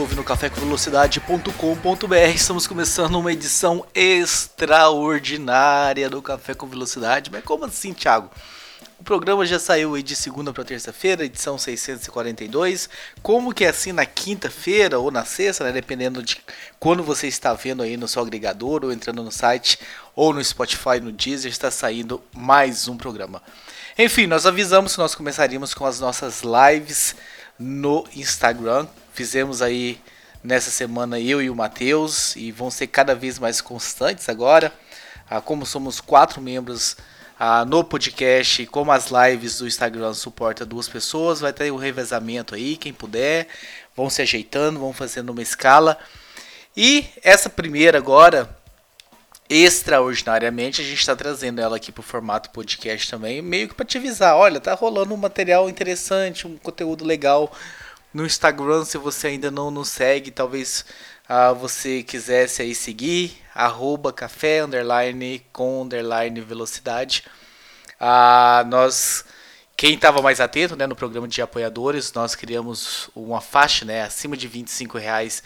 ouve no cafécomvelocidade.com.br, estamos começando uma edição extraordinária do Café com Velocidade. Mas como assim, Thiago? O programa já saiu de segunda para terça-feira, edição 642. Como que é assim na quinta-feira ou na sexta, né? dependendo de quando você está vendo aí no seu agregador ou entrando no site ou no Spotify, no Deezer, está saindo mais um programa. Enfim, nós avisamos que nós começaríamos com as nossas lives no Instagram. Fizemos aí nessa semana eu e o Matheus e vão ser cada vez mais constantes agora. Ah, como somos quatro membros ah, no podcast, como as lives do Instagram suporta duas pessoas, vai ter um revezamento aí, quem puder, vão se ajeitando, vão fazendo uma escala. E essa primeira agora, extraordinariamente, a gente está trazendo ela aqui para o formato podcast também, meio que para te avisar, olha, tá rolando um material interessante, um conteúdo legal no Instagram, se você ainda não nos segue, talvez ah, você quisesse aí seguir, arroba café, underline, com underline velocidade. Ah, nós, quem estava mais atento né, no programa de apoiadores, nós criamos uma faixa né, acima de 25 reais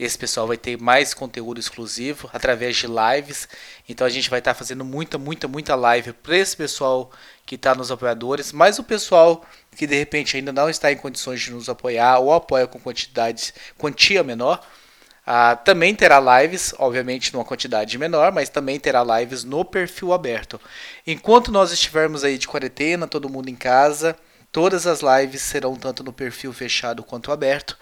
esse pessoal vai ter mais conteúdo exclusivo através de lives. Então a gente vai estar tá fazendo muita, muita, muita live para esse pessoal que está nos apoiadores, mas o pessoal que de repente ainda não está em condições de nos apoiar ou apoia com quantidades, quantia menor, ah, também terá lives, obviamente numa quantidade menor, mas também terá lives no perfil aberto. Enquanto nós estivermos aí de quarentena, todo mundo em casa, todas as lives serão tanto no perfil fechado quanto aberto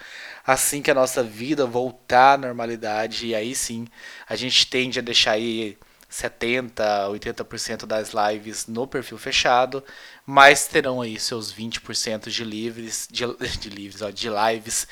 assim que a nossa vida voltar à normalidade, e aí sim a gente tende a deixar aí 70, 80% das lives no perfil fechado, mas terão aí seus 20% de livres, de, de livres, ó, de lives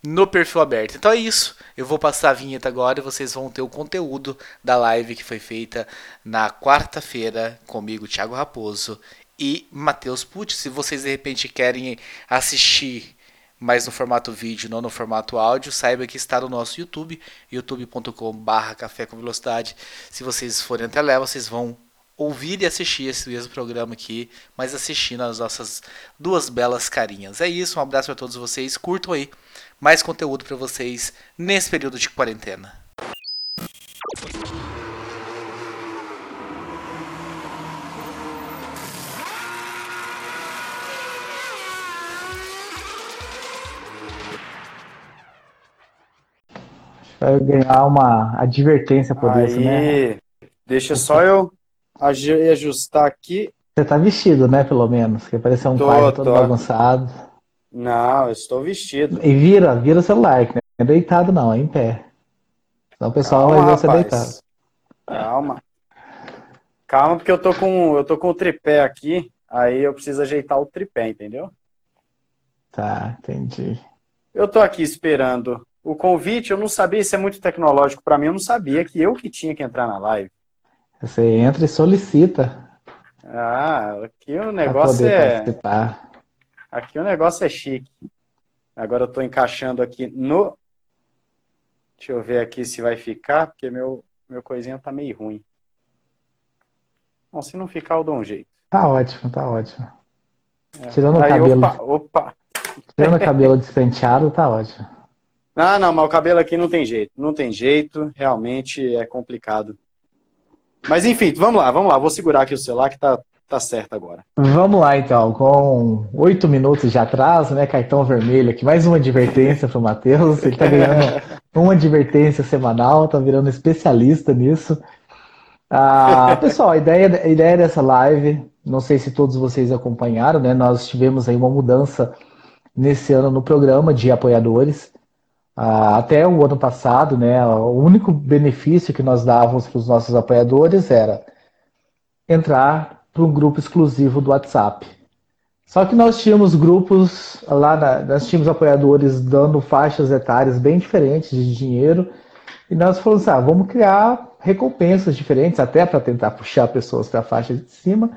no perfil aberto. Então é isso. Eu vou passar a vinheta agora e vocês vão ter o conteúdo da live que foi feita na quarta-feira comigo, Thiago Raposo e Matheus Pucci. Se vocês de repente querem assistir mas no formato vídeo, não no formato áudio, saiba que está no nosso YouTube, youtube.com.br Café com Velocidade. Se vocês forem até lá, vocês vão ouvir e assistir esse mesmo programa aqui, mas assistindo as nossas duas belas carinhas. É isso, um abraço para todos vocês, curtam aí mais conteúdo para vocês nesse período de quarentena. Vai ganhar uma advertência por Aí, isso, né? Deixa só eu ajustar aqui. Você tá vestido, né, pelo menos? Que parece um Tô, pai todo tô. bagunçado. Não, eu estou vestido. E vira, vira o celular, que não é deitado não, é em pé. Senão o pessoal vai ver você deitado. Calma. Calma, porque eu tô com eu tô com o tripé aqui, aí eu preciso ajeitar o tripé, entendeu? Tá, entendi. Eu tô aqui esperando o convite, eu não sabia, isso é muito tecnológico para mim, eu não sabia que eu que tinha que entrar na live. Você entra e solicita Ah, aqui o negócio é participar. aqui o negócio é chique. Agora eu tô encaixando aqui no Deixa eu ver aqui se vai ficar, porque meu meu coisinha tá meio ruim. Bom, se não ficar, eu dou um jeito. Tá ótimo, tá ótimo. Tirando o Aí, cabelo, opa, opa. tirando o cabelo despenteado, tá ótimo. Ah, não, mas o cabelo aqui não tem jeito. Não tem jeito, realmente é complicado. Mas enfim, vamos lá, vamos lá. Vou segurar aqui o celular que tá, tá certo agora. Vamos lá então, com oito minutos de atraso, né? Cartão vermelho aqui, mais uma advertência para o Matheus. Ele tá ganhando uma advertência semanal, tá virando especialista nisso. Ah, pessoal, a ideia, a ideia dessa live, não sei se todos vocês acompanharam, né? Nós tivemos aí uma mudança nesse ano no programa de apoiadores. Ah, até o ano passado, né? O único benefício que nós dávamos para os nossos apoiadores era entrar para um grupo exclusivo do WhatsApp. Só que nós tínhamos grupos lá, na- nós tínhamos apoiadores dando faixas etárias bem diferentes de dinheiro E nós falamos ah, vamos criar recompensas diferentes, até para tentar puxar pessoas para a faixa de cima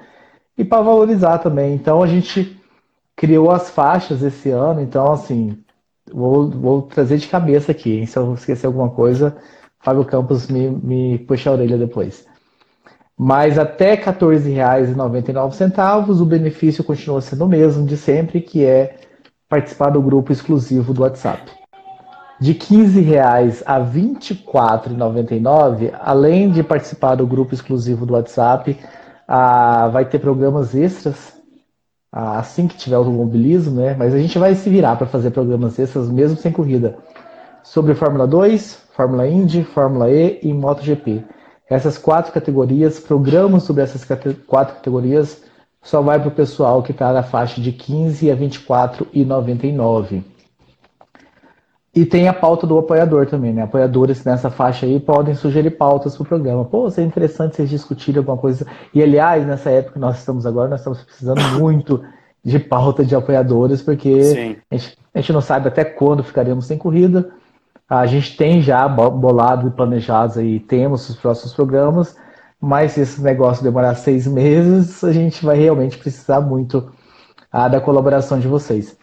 e para valorizar também. Então a gente criou as faixas esse ano, então assim, vou, vou trazer de cabeça aqui, hein? se eu esquecer alguma coisa, Fábio Campos me, me puxa a orelha depois. Mas até R$ 14,99 o benefício continua sendo o mesmo de sempre, que é participar do grupo exclusivo do WhatsApp. De R$ 15,00 a R$ 24,99, além de participar do grupo exclusivo do WhatsApp, ah, vai ter programas extras assim que tiver automobilismo, né? Mas a gente vai se virar para fazer programas extras mesmo sem corrida. Sobre Fórmula 2, Fórmula Indy, Fórmula E e MotoGP. Essas quatro categorias, programas sobre essas quatro categorias, só vai para o pessoal que está na faixa de 15 a 24,99. E tem a pauta do apoiador também, né? Apoiadores nessa faixa aí podem sugerir pautas para o programa. Pô, seria interessante vocês discutirem alguma coisa. E aliás, nessa época que nós estamos agora, nós estamos precisando muito de pauta de apoiadores, porque a gente, a gente, não sabe até quando ficaremos sem corrida. A gente tem já bolado e planejado aí, temos os próximos programas, mas se esse negócio demorar seis meses, a gente vai realmente precisar muito ah, da colaboração de vocês.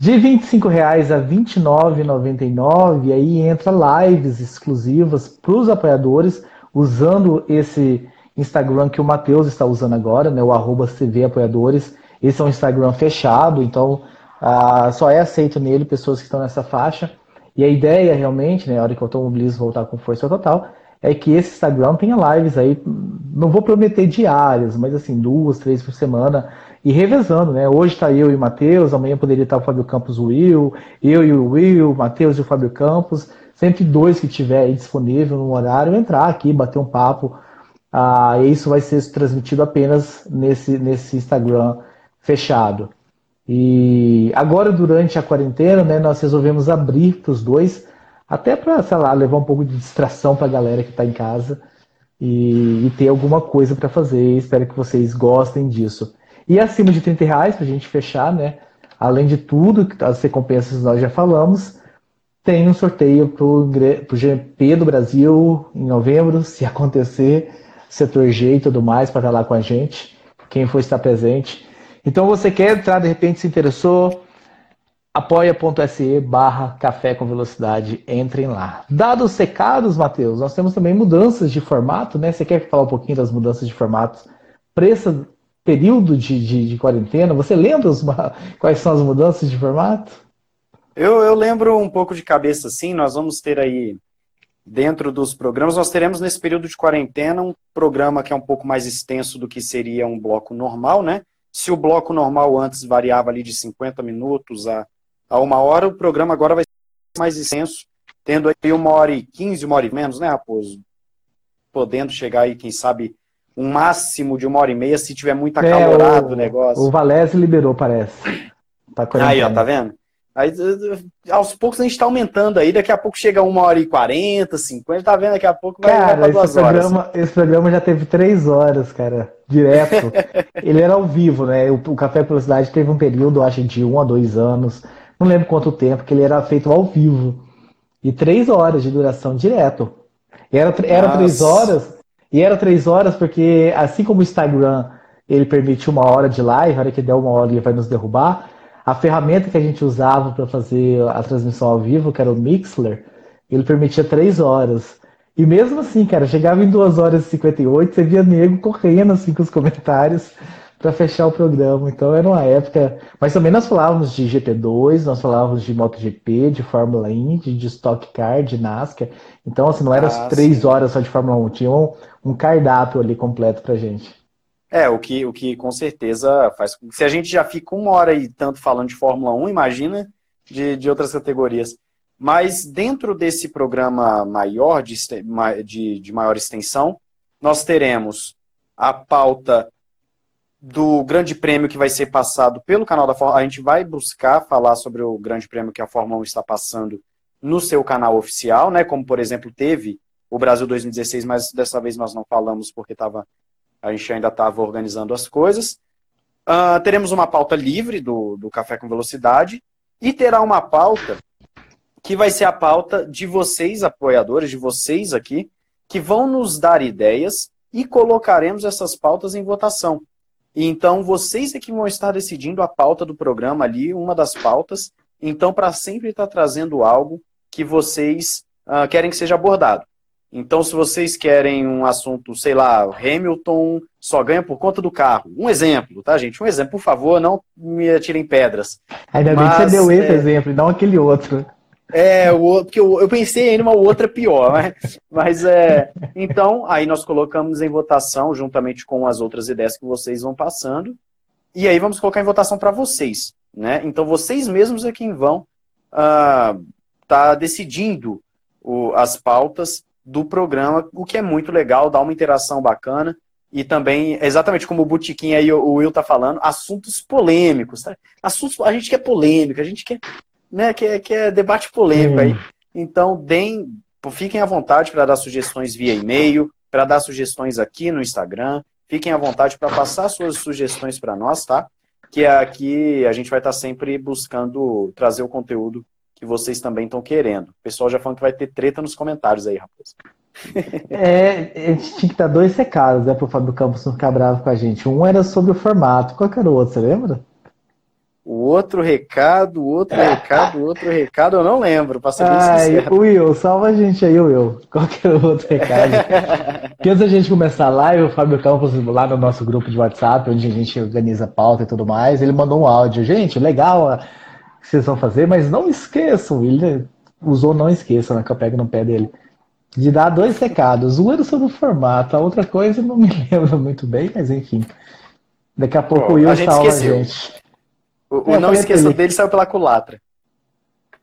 De R$ 25,00 a R$ 29,99, aí entra lives exclusivas para os apoiadores, usando esse Instagram que o Matheus está usando agora, né, o arroba CV Apoiadores. Esse é um Instagram fechado, então ah, só é aceito nele pessoas que estão nessa faixa. E a ideia realmente, né, na hora que o automobilismo voltar com força total, é que esse Instagram tenha lives aí, não vou prometer diárias, mas assim, duas, três por semana, e revezando, né? Hoje está eu e o Matheus, amanhã poderia estar o Fábio Campos o Will, eu e o Will, o Matheus e o Fábio Campos, sempre dois que tiver disponível no horário, entrar aqui, bater um papo. Ah, e isso vai ser transmitido apenas nesse, nesse Instagram fechado. E agora, durante a quarentena, né, nós resolvemos abrir para os dois, até para, sei lá, levar um pouco de distração para a galera que está em casa e, e ter alguma coisa para fazer. Espero que vocês gostem disso. E acima de 30 reais, para a gente fechar, né? Além de tudo, as recompensas nós já falamos, tem um sorteio para o GP do Brasil em novembro, se acontecer, setor G e tudo mais, para estar lá com a gente, quem for estar presente. Então você quer entrar, de repente se interessou, apoia.se barra café com velocidade, entrem lá. Dados secados, Matheus, nós temos também mudanças de formato, né? Você quer falar um pouquinho das mudanças de formato preço período de, de, de quarentena? Você lembra os, quais são as mudanças de formato? Eu, eu lembro um pouco de cabeça, assim, nós vamos ter aí, dentro dos programas, nós teremos nesse período de quarentena um programa que é um pouco mais extenso do que seria um bloco normal, né? Se o bloco normal antes variava ali de 50 minutos a, a uma hora, o programa agora vai ser mais extenso, tendo aí uma hora e quinze, uma hora e menos, né, Raposo? Podendo chegar aí, quem sabe, um máximo de uma hora e meia se tiver muito é, acalorado é, o, o, negócio. O Valese liberou, parece. Tá aí, ó, tá vendo? Aí, aos poucos a gente tá aumentando aí, daqui a pouco chega uma hora e quarenta, cinquenta, tá vendo? Daqui a pouco vai, cara, vai esse programa, horas. Esse programa já teve três horas, cara, direto. Ele era ao vivo, né? O, o Café pela Cidade teve um período, acho, de um a dois anos, não lembro quanto tempo, que ele era feito ao vivo. E três horas de duração direto. E era, era três horas, e era três horas porque, assim como o Instagram ele permite uma hora de live, a hora que der uma hora ele vai nos derrubar, a ferramenta que a gente usava para fazer a transmissão ao vivo, que era o Mixler, ele permitia três horas. E mesmo assim, cara, chegava em 2 horas e 58, você via nego correndo assim com os comentários para fechar o programa. Então era uma época. Mas também nós falávamos de GP2, nós falávamos de MotoGP, de Fórmula Indy, de Stock Car, de NASCAR. Então, assim, não era ah, três horas só de Fórmula 1, tinha um, um cardápio ali completo pra gente. É, o que, o que com certeza faz. Se a gente já fica uma hora e tanto falando de Fórmula 1, imagina de, de outras categorias. Mas dentro desse programa maior, de, de, de maior extensão, nós teremos a pauta do Grande Prêmio que vai ser passado pelo canal da Fórmula. A gente vai buscar falar sobre o Grande Prêmio que a Fórmula 1 está passando no seu canal oficial, né? Como por exemplo teve o Brasil 2016, mas dessa vez nós não falamos porque tava, a gente ainda estava organizando as coisas. Uh, teremos uma pauta livre do, do Café com Velocidade e terá uma pauta que vai ser a pauta de vocês, apoiadores, de vocês aqui, que vão nos dar ideias e colocaremos essas pautas em votação. Então, vocês é que vão estar decidindo a pauta do programa ali, uma das pautas. Então, para sempre estar tá trazendo algo que vocês uh, querem que seja abordado. Então, se vocês querem um assunto, sei lá, Hamilton só ganha por conta do carro. Um exemplo, tá, gente? Um exemplo, por favor, não me atirem pedras. Ainda bem que você deu esse é... exemplo e não aquele outro. É, o porque eu, eu pensei em uma outra pior, mas, mas é. Então, aí nós colocamos em votação, juntamente com as outras ideias que vocês vão passando. E aí vamos colocar em votação para vocês. Né? Então, vocês mesmos é quem vão estar uh, tá decidindo o, as pautas do programa, o que é muito legal, dá uma interação bacana. E também, exatamente como o Botiquim aí, o Will tá falando, assuntos polêmicos. Tá? Assuntos, a gente quer polêmica, a gente quer né, que, é, que é debate polêmico aí. Então, deem, fiquem à vontade para dar sugestões via e-mail, para dar sugestões aqui no Instagram. Fiquem à vontade para passar suas sugestões para nós, tá? Que é aqui a gente vai estar tá sempre buscando trazer o conteúdo que vocês também estão querendo. O pessoal já falando que vai ter treta nos comentários aí, rapaz. É, a gente tinha que dar dois recados, né, pro Fábio Campos não ficar bravo com a gente. Um era sobre o formato. Qual que era o outro, você lembra? O outro recado, outro recado, outro recado, eu não lembro, pra ser Ai. Will, salva a gente aí, Will. Qual que é o outro recado? Porque antes da gente começar a live, o Fábio Campos, lá no nosso grupo de WhatsApp, onde a gente organiza pauta e tudo mais, ele mandou um áudio. Gente, legal o que vocês vão fazer, mas não esqueçam, ele usou não esqueçam, né, que eu pego no pé dele, de dar dois recados. Um era sobre o formato, a outra coisa não me lembro muito bem, mas enfim. Daqui a pouco Pô, o Will salva a gente. O, o não esqueça dele saiu pela culatra.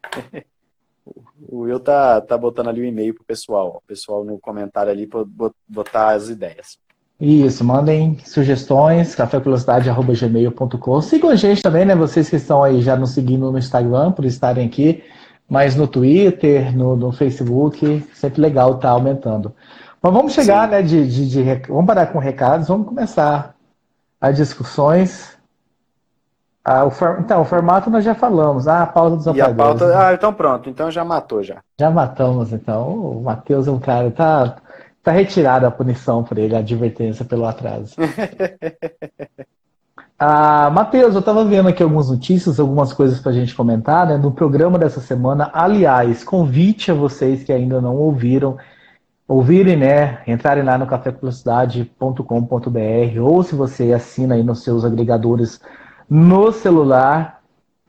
o Will tá, tá botando ali o um e-mail pro pessoal. O pessoal no comentário ali para botar as ideias. Isso, mandem sugestões, cafévelocidade.gmail.com. Sigam a gente também, né? Vocês que estão aí já nos seguindo no Instagram, por estarem aqui, mas no Twitter, no, no Facebook, sempre legal estar tá aumentando. Mas vamos chegar, Sim. né? De, de, de, vamos parar com recados, vamos começar as discussões. Ah, o for... Então, o formato nós já falamos. Ah, a pauta dos e a pauta... Né? Ah, então pronto. Então já matou já. Já matamos, então. O Matheus é um cara... Tá, tá retirada a punição por ele, a advertência pelo atraso. ah, Matheus, eu estava vendo aqui algumas notícias, algumas coisas para a gente comentar, né? No programa dessa semana, aliás, convite a vocês que ainda não ouviram, ouvirem, né? Entrarem lá no cafévelocidade.com.br ou se você assina aí nos seus agregadores no celular.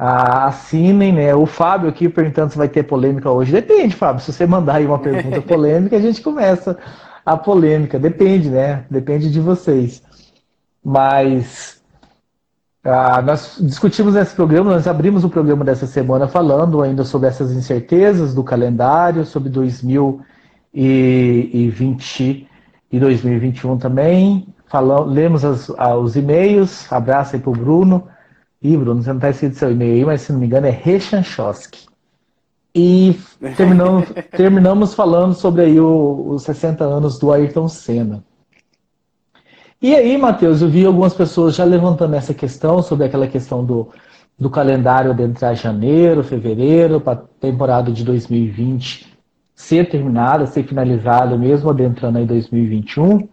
Ah, assinem, né? O Fábio aqui perguntando se vai ter polêmica hoje. Depende, Fábio. Se você mandar aí uma pergunta polêmica, a gente começa a polêmica. Depende, né? Depende de vocês. Mas ah, nós discutimos nesse programa, nós abrimos o programa dessa semana falando ainda sobre essas incertezas do calendário, sobre 2020 e 2021 também, falamos, lemos as, os e-mails, abraço aí pro Bruno. Ih, Bruno, você não está escrito seu e-mail aí, mas se não me engano é Rechanchowski. E terminamos, terminamos falando sobre aí o, os 60 anos do Ayrton Senna. E aí, Matheus, eu vi algumas pessoas já levantando essa questão sobre aquela questão do, do calendário de entrar janeiro, fevereiro, para a temporada de 2020 ser terminada, ser finalizada, mesmo adentrando aí 2021.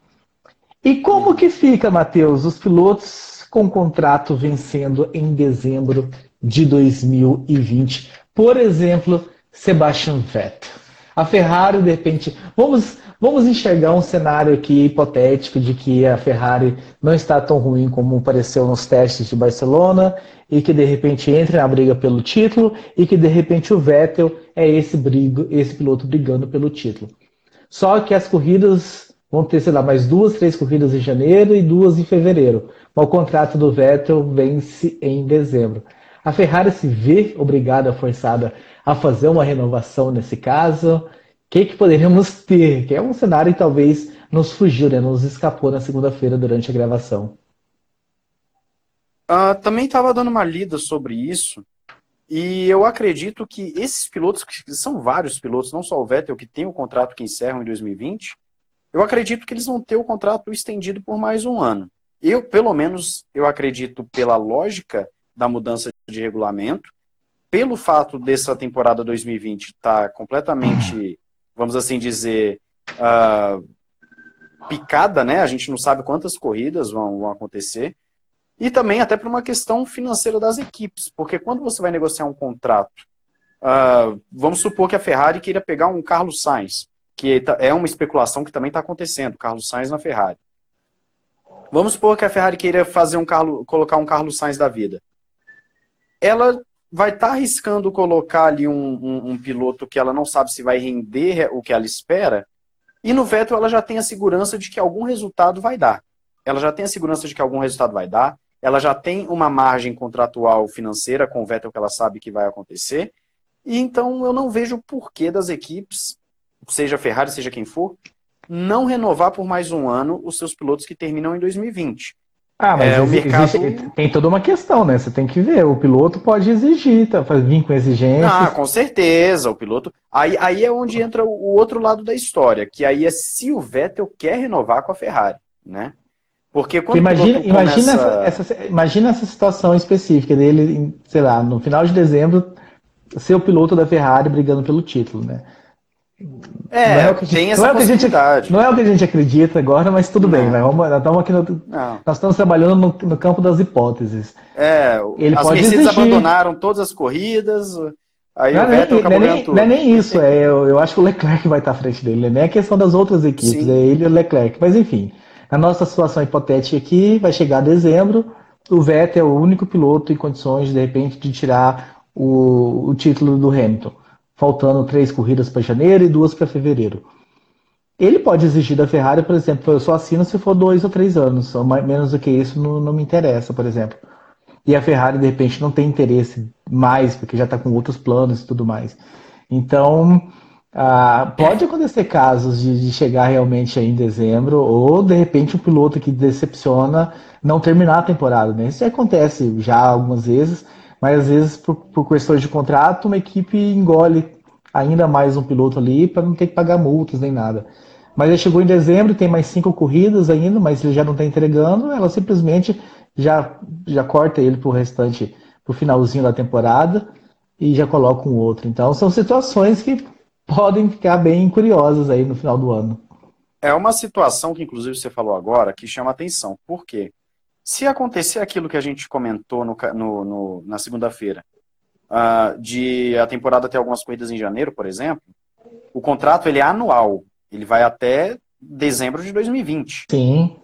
E como que fica, Matheus, os pilotos com contrato vencendo em dezembro de 2020? Por exemplo, Sebastian Vettel. A Ferrari, de repente, vamos, vamos enxergar um cenário aqui hipotético de que a Ferrari não está tão ruim como pareceu nos testes de Barcelona e que de repente entre na briga pelo título e que de repente o Vettel é esse, brigo, esse piloto brigando pelo título. Só que as corridas Vão ter, sei lá, mais duas, três corridas em janeiro e duas em fevereiro. Mas o contrato do Vettel vence em dezembro. A Ferrari se vê obrigada, forçada a fazer uma renovação nesse caso. O que, que poderíamos ter? Que é um cenário que talvez nos fugiu, né? nos escapou na segunda-feira durante a gravação. Uh, também estava dando uma lida sobre isso. E eu acredito que esses pilotos, que são vários pilotos, não só o Vettel, que tem o um contrato que encerra em 2020, eu acredito que eles vão ter o contrato estendido por mais um ano. Eu, pelo menos, eu acredito pela lógica da mudança de regulamento, pelo fato dessa temporada 2020 estar tá completamente, vamos assim dizer, uh, picada, né? A gente não sabe quantas corridas vão, vão acontecer. E também até por uma questão financeira das equipes, porque quando você vai negociar um contrato, uh, vamos supor que a Ferrari queira pegar um Carlos Sainz, que tá, é uma especulação que também está acontecendo, Carlos Sainz na Ferrari. Vamos supor que a Ferrari queira fazer um Carlos, colocar um Carlos Sainz da vida. Ela vai estar tá arriscando colocar ali um, um, um, piloto que ela não sabe se vai render o que ela espera. E no Vettel ela já tem a segurança de que algum resultado vai dar. Ela já tem a segurança de que algum resultado vai dar. Ela já tem uma margem contratual financeira com o Vettel que ela sabe que vai acontecer. E então eu não vejo o porquê das equipes, seja Ferrari, seja quem for, não renovar por mais um ano os seus pilotos que terminam em 2020. Ah, mas é, o mercado... Existe, tem toda uma questão, né? Você tem que ver. O piloto pode exigir, tá? vir com exigências. Ah, com certeza. O piloto. Aí, aí é onde entra o outro lado da história, que aí é se o Vettel quer renovar com a Ferrari, né? Porque quando imagina, começa... imagina, essa, essa, imagina essa situação específica dele, sei lá, no final de dezembro, ser o piloto da Ferrari brigando pelo título, né? É, é gente, tem essa não é possibilidade. Gente, não é o que a gente acredita agora, mas tudo não. bem, né? Vamos, nós estamos aqui no, nós estamos trabalhando no, no, campo das hipóteses. É, Ele as pode Mercedes exigir. abandonaram todas as corridas, aí não, o é Vettel nem, não, é nem, não é nem isso, é, eu, eu, acho que o Leclerc vai estar à frente dele, não é nem a questão das outras equipes, Sim. é ele e o Leclerc. Mas enfim, na nossa situação hipotética aqui, vai chegar dezembro, o Vettel é o único piloto em condições, de repente, de tirar o, o título do Hamilton faltando três corridas para janeiro e duas para fevereiro. Ele pode exigir da Ferrari, por exemplo, eu só assino se for dois ou três anos, ou mais, menos do que isso não, não me interessa, por exemplo. E a Ferrari, de repente, não tem interesse mais, porque já está com outros planos e tudo mais. Então, ah, pode acontecer casos de, de, chegar realmente aí em dezembro, ou de repente um piloto que decepciona não terminar a temporada. Né? Isso acontece já algumas vezes, mas às vezes, por, por questões de contrato, uma equipe engole ainda mais um piloto ali para não ter que pagar multas nem nada. Mas ele chegou em dezembro, tem mais cinco corridas ainda, mas ele já não está entregando, ela simplesmente já, já corta ele para o restante, para o finalzinho da temporada e já coloca um outro. Então são situações que podem ficar bem curiosas aí no final do ano. É uma situação que, inclusive, você falou agora, que chama atenção. Por quê? Se acontecer aquilo que a gente comentou no, no, no na segunda-feira, uh, de a temporada ter algumas corridas em janeiro, por exemplo, o contrato ele é anual. Ele vai até dezembro de 2020. Sim.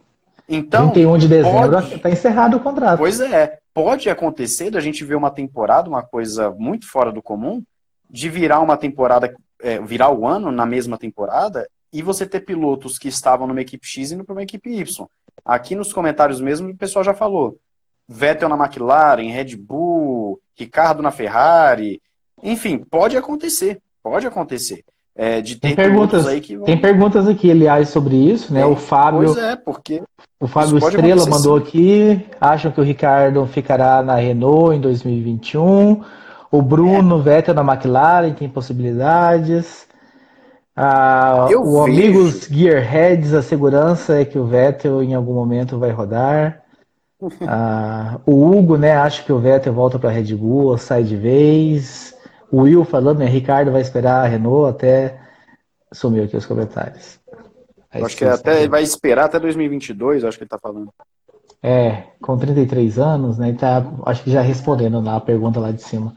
Então, 31 de dezembro está encerrado o contrato. Pois é. Pode acontecer da gente ver uma temporada, uma coisa muito fora do comum, de virar uma temporada, é, virar o ano na mesma temporada, e você ter pilotos que estavam numa equipe X indo para uma equipe Y. Aqui nos comentários mesmo o pessoal já falou. Vettel na McLaren, Red Bull, Ricardo na Ferrari. Enfim, pode acontecer. Pode acontecer. É, de ter tem perguntas aí que vão... Tem perguntas aqui, aliás, sobre isso, né? o Fábio. Pois é, porque. O Fábio Estrela mandou aqui. Acham que o Ricardo ficará na Renault em 2021. O Bruno é. Vettel na McLaren tem possibilidades. Ah, o vejo. Amigos Gearheads, a segurança é que o Vettel em algum momento vai rodar. Ah, o Hugo, né, acho que o Vettel volta para a Red Bull, sai de vez. O Will falando, né, Ricardo vai esperar a Renault até. Sumiu aqui os comentários. Aí acho que até ele vai esperar até 2022, acho que ele está falando. É, com 33 anos, né? Tá, acho que já respondendo lá a pergunta lá de cima.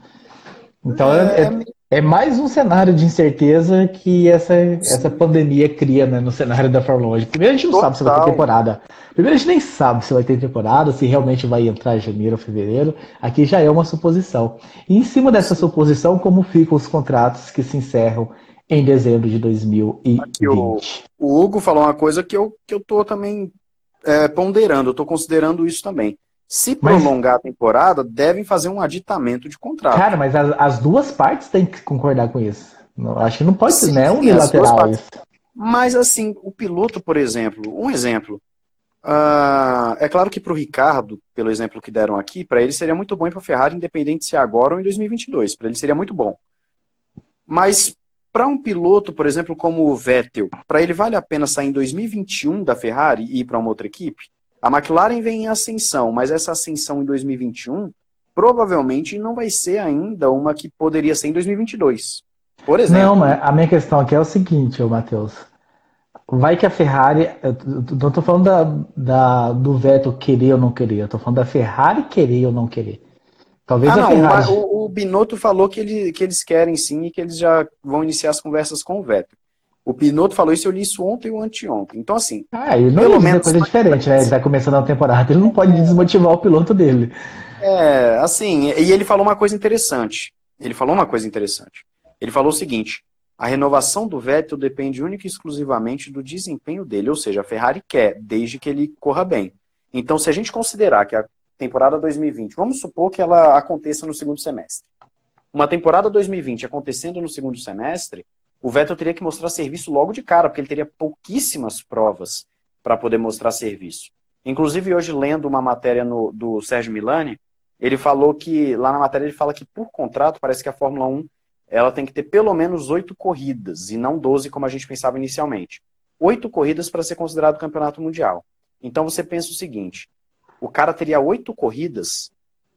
Então é, é, é mais um cenário de incerteza que essa, essa pandemia cria né, no cenário da Fórmula 1. Primeiro a gente não Total. sabe se vai ter temporada. Primeiro a gente nem sabe se vai ter temporada, se realmente vai entrar em janeiro ou fevereiro. Aqui já é uma suposição. E em cima dessa suposição, como ficam os contratos que se encerram em dezembro de 2020? Aqui, o, o Hugo falou uma coisa que eu, que eu tô também é, ponderando, eu tô considerando isso também. Se prolongar mas, a temporada, devem fazer um aditamento de contrato. Cara, mas as, as duas partes têm que concordar com isso. Não, acho que não pode ser, né? Unilateral isso. Mas assim, o piloto, por exemplo, um exemplo. Uh, é claro que para o Ricardo, pelo exemplo que deram aqui, para ele seria muito bom ir para a Ferrari, independente se é agora ou em 2022. Para ele seria muito bom. Mas para um piloto, por exemplo, como o Vettel, para ele vale a pena sair em 2021 da Ferrari e ir para uma outra equipe? A McLaren vem em ascensão, mas essa ascensão em 2021 provavelmente não vai ser ainda uma que poderia ser em 2022. Por exemplo. Não, mas a minha questão aqui é o seguinte, Matheus. Vai que a Ferrari. Eu não estou falando da, da, do Vettel querer ou não querer, eu estou falando da Ferrari querer ou não querer. Talvez ah, a não, Ferrari. O, o Binotto falou que, ele, que eles querem sim e que eles já vão iniciar as conversas com o Vettel. O Binotto falou isso, eu li isso ontem ou anteontem. Então, assim. Ah, ele não pelo menos coisa diferente, né? Ele está começando a temporada, ele não pode desmotivar o piloto dele. É, assim, e ele falou uma coisa interessante. Ele falou uma coisa interessante. Ele falou o seguinte: a renovação do Vettel depende única e exclusivamente do desempenho dele, ou seja, a Ferrari quer, desde que ele corra bem. Então, se a gente considerar que a temporada 2020, vamos supor que ela aconteça no segundo semestre. Uma temporada 2020 acontecendo no segundo semestre, o Vettel teria que mostrar serviço logo de cara, porque ele teria pouquíssimas provas para poder mostrar serviço. Inclusive, hoje, lendo uma matéria no, do Sérgio Milani, ele falou que, lá na matéria, ele fala que por contrato, parece que a Fórmula 1 ela tem que ter pelo menos oito corridas, e não doze como a gente pensava inicialmente. Oito corridas para ser considerado campeonato mundial. Então você pensa o seguinte: o cara teria oito corridas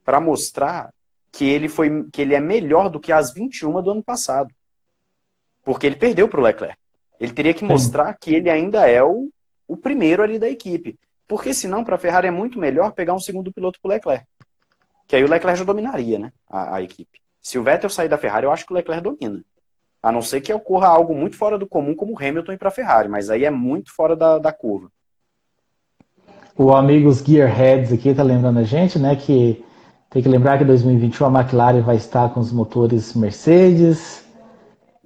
para mostrar que ele, foi, que ele é melhor do que as 21 do ano passado. Porque ele perdeu para o Leclerc. Ele teria que mostrar que ele ainda é o, o primeiro ali da equipe. Porque senão, para a Ferrari é muito melhor pegar um segundo piloto para o Leclerc. Que aí o Leclerc já dominaria né, a, a, equipe. Se o Vettel sair da Ferrari, eu acho que o Leclerc domina. A não ser que ocorra algo muito fora do comum, como o Hamilton ir para a Ferrari. Mas aí é muito fora da, da curva. O Amigos Gearheads aqui está lembrando a gente, né, que tem que lembrar que em 2021 a McLaren vai estar com os motores Mercedes,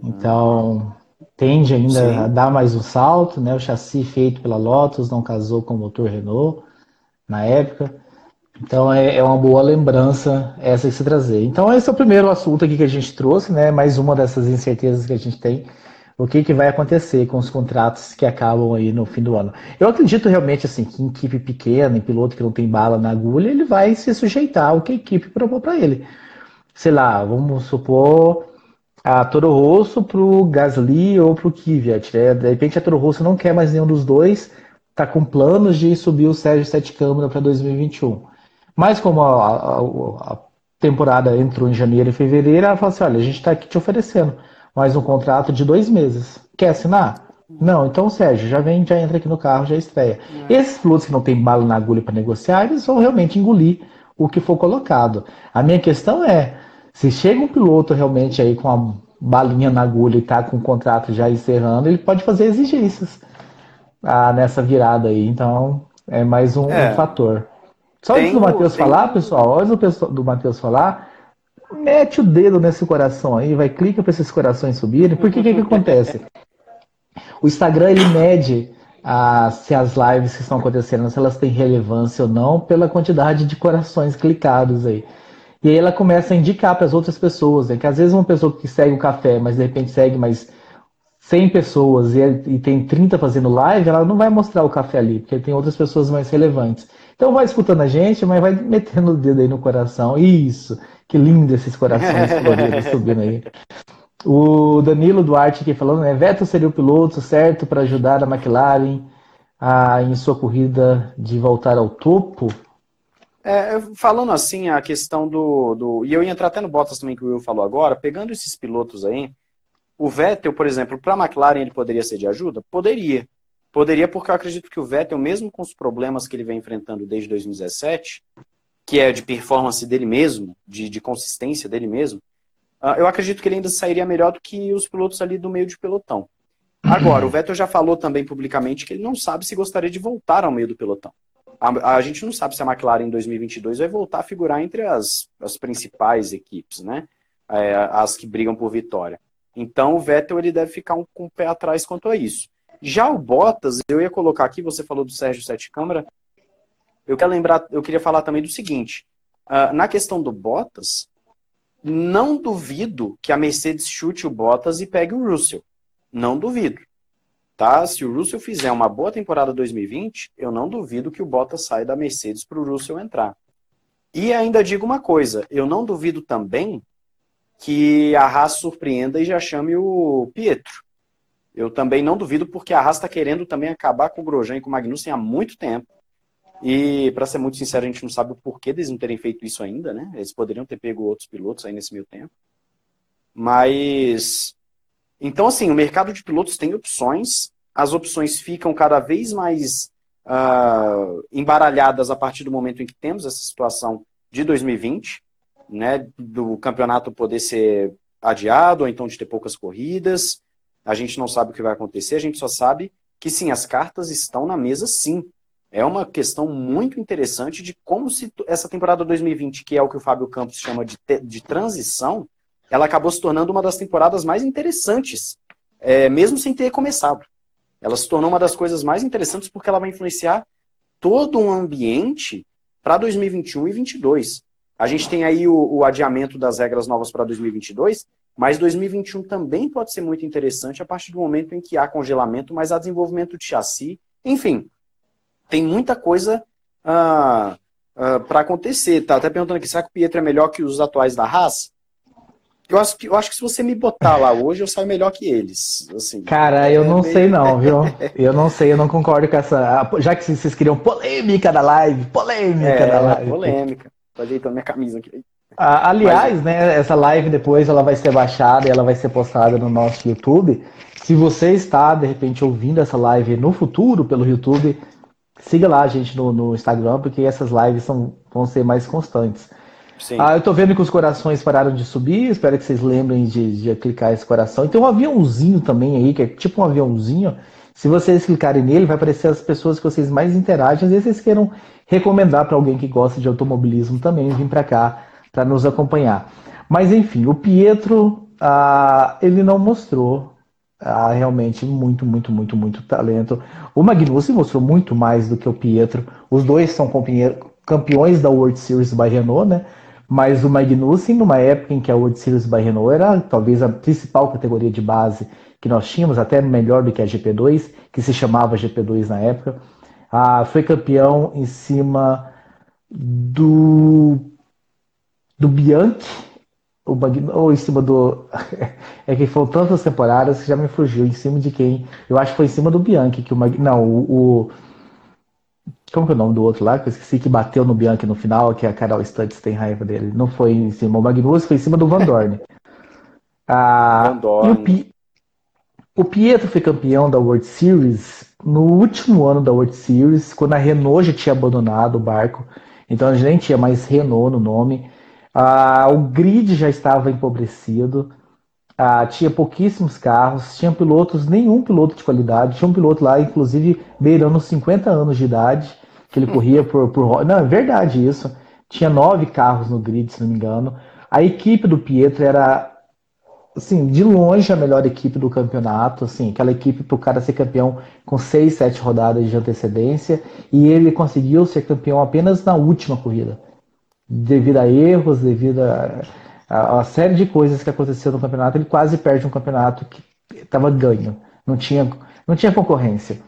então, tende ainda Sim. a dar mais um salto, né? O chassi feito pela Lotus não casou com o motor Renault na época. Então é, é, uma boa lembrança essa que se trazer. Então esse é o primeiro assunto aqui que a gente trouxe, né? Mais uma dessas incertezas que a gente tem. O que, que vai acontecer com os contratos que acabam aí no fim do ano? Eu acredito realmente assim que em equipe pequena, em piloto que não tem bala na agulha, ele vai se sujeitar ao que a equipe propôs para ele. Sei lá, vamos supor a Toro Rosso pro Gasly ou pro Kvyat. Né? De repente a Toro Rosso não quer mais nenhum dos dois, tá com planos de subir o Sérgio Sete Câmara para 2021. Mas como a, a, a, temporada entrou em janeiro e fevereiro, ela falou assim, olha, a gente está aqui te oferecendo mais um contrato de dois meses. Quer assinar? Não, então Sérgio, já vem, já entra aqui no carro, já estreia. É. Esses pilotos que não tem bala na agulha para negociar, eles vão realmente engolir o que for colocado. A minha questão é, se chega um piloto realmente aí com a balinha na agulha e está com o contrato já encerrando, ele pode fazer exigências ah, nessa virada aí. Então, é mais um, é. um fator. Só antes do Matheus falar, pessoal, antes do, do Matheus falar, mete o dedo nesse coração aí, vai, clica para esses corações subirem, porque o que, que acontece? O Instagram, ele mede ah, se as lives que estão acontecendo, se elas têm relevância ou não, pela quantidade de corações clicados aí. E aí ela começa a indicar para as outras pessoas, né? que às vezes uma pessoa que segue o café, mas de repente segue mais 100 pessoas e, e tem 30 fazendo live, ela não vai mostrar o café ali, porque tem outras pessoas mais relevantes. Então vai escutando a gente, mas vai metendo o dedo aí no coração. Isso, que lindo esses corações coloridos subindo aí. O Danilo Duarte aqui falando, né? Vettel seria o piloto certo para ajudar a McLaren a, em sua corrida de voltar ao topo? É, falando assim, a questão do, do. E eu ia entrar até no Bottas também que o Will falou agora, pegando esses pilotos aí, o Vettel, por exemplo, para a McLaren ele poderia ser de ajuda? Poderia. Poderia, porque eu acredito que o Vettel, mesmo com os problemas que ele vem enfrentando desde 2017, que é de performance dele mesmo, de, de consistência dele mesmo, uh, eu acredito que ele ainda sairia melhor do que os pilotos ali do meio de pelotão. Agora, o Vettel já falou também publicamente que ele não sabe se gostaria de voltar ao meio do pelotão a, a, gente não sabe se a McLaren em 2022 vai voltar a figurar entre as, as principais equipes, né? É, as que brigam por vitória. Então o Vettel ele deve ficar um, com o pé atrás quanto a isso. Já o Bottas, eu ia colocar aqui, você falou do Sérgio Sete Câmara, eu quero lembrar, eu queria falar também do seguinte: uh, na questão do Bottas, não duvido que a Mercedes chute o Bottas e pegue o Russell. Não duvido tá? Se o Russell fizer uma boa temporada 2020, eu não duvido que o Bottas saia da Mercedes para o Russell entrar. E ainda digo uma coisa, eu não duvido também que a Haas surpreenda e já chame o Pietro. Eu também não duvido porque a Haas está querendo também acabar com o Grosjean e com o Magnussen há muito tempo. E, para ser muito sincero, a gente não sabe o porquê deles não terem feito isso ainda, né? Eles poderiam ter pego outros pilotos aí nesse meio tempo. Mas. Então, assim, o mercado de pilotos tem opções, as opções ficam cada vez mais uh, embaralhadas a partir do momento em que temos essa situação de 2020, né? Do campeonato poder ser adiado, ou então de ter poucas corridas. A gente não sabe o que vai acontecer, a gente só sabe que sim, as cartas estão na mesa sim. É uma questão muito interessante de como se essa temporada 2020, que é o que o Fábio Campos chama de, de transição, ela acabou se tornando uma das temporadas mais interessantes, é, mesmo sem ter começado. Ela se tornou uma das coisas mais interessantes porque ela vai influenciar todo um ambiente para 2021 e 2022. A gente tem aí o, o adiamento das regras novas para 2022, mas 2021 também pode ser muito interessante a partir do momento em que há congelamento, mas há desenvolvimento de chassi. Enfim, tem muita coisa uh, ah, uh, ah, para acontecer. Tá até perguntando aqui, será que o Pietro é melhor que os atuais da Haas? Eu acho, que, eu acho que se você me botar lá hoje, eu saio melhor que eles. Assim, Cara, eu é não meio... sei não, viu? Eu não sei, eu não concordo com essa... Já que vocês queriam polêmica da live, polêmica é, da live. polêmica. Tô ajeitando minha camisa aqui. Ah, aliás, Mas, né, essa live depois ela vai ser baixada e ela vai ser postada no nosso YouTube. Se você está, de repente, ouvindo essa live no futuro pelo YouTube, siga lá a gente no, no Instagram, porque essas lives são, vão ser mais constantes. Sim. Ah, eu tô vendo que os corações pararam de subir, espero que vocês lembrem de, de clicar esse coração. E tem um aviãozinho também aí, que é tipo um aviãozinho. Se vocês clicarem nele, vai aparecer as pessoas que vocês mais interagem. Às vezes vocês queiram recomendar para alguém que gosta de automobilismo também vir para cá para nos acompanhar. Mas enfim, o Pietro, ah, ele não mostrou ah, realmente muito, muito, muito, muito talento. O Magnussen mostrou muito mais do que o Pietro. Os dois são campeões da World Series by Renault, né? Mas o Magnussen, numa época em que a World Series by Renault era talvez a principal categoria de base que nós tínhamos, até melhor do que a GP2, que se chamava GP2 na época, ah, foi campeão em cima do do Bianchi, o ou em cima do. é que foram tantas temporadas que já me fugiu. Em cima de quem? Eu acho que foi em cima do Bianchi que o Mag... Não, o, o. Como que é o nome do outro lá? Que eu esqueci que bateu no Bianchi no final, que a Carol Stuntz tem raiva dele. Não foi em cima. O Magnus foi em cima do Van Dorn. ah, Van Dorn. E o, Pi... o Pietro foi campeão da World Series no último ano da World Series, quando a Renault já tinha abandonado o barco. Então a gente nem tinha mais Renault no nome. Ah, o grid já estava empobrecido, ah, tinha pouquíssimos carros, tinha pilotos, nenhum piloto de qualidade, tinha um piloto lá, inclusive, beirando 50 anos de idade, que ele corria por, por. Não, é verdade isso. Tinha nove carros no grid, se não me engano. A equipe do Pietro era, assim, de longe a melhor equipe do campeonato, assim, aquela equipe para o cara ser campeão com seis, sete rodadas de antecedência, e ele conseguiu ser campeão apenas na última corrida devido a erros, devido a, a, a, série de coisas que aconteceu no campeonato, ele quase perde um campeonato que estava ganho, não tinha, não tinha concorrência.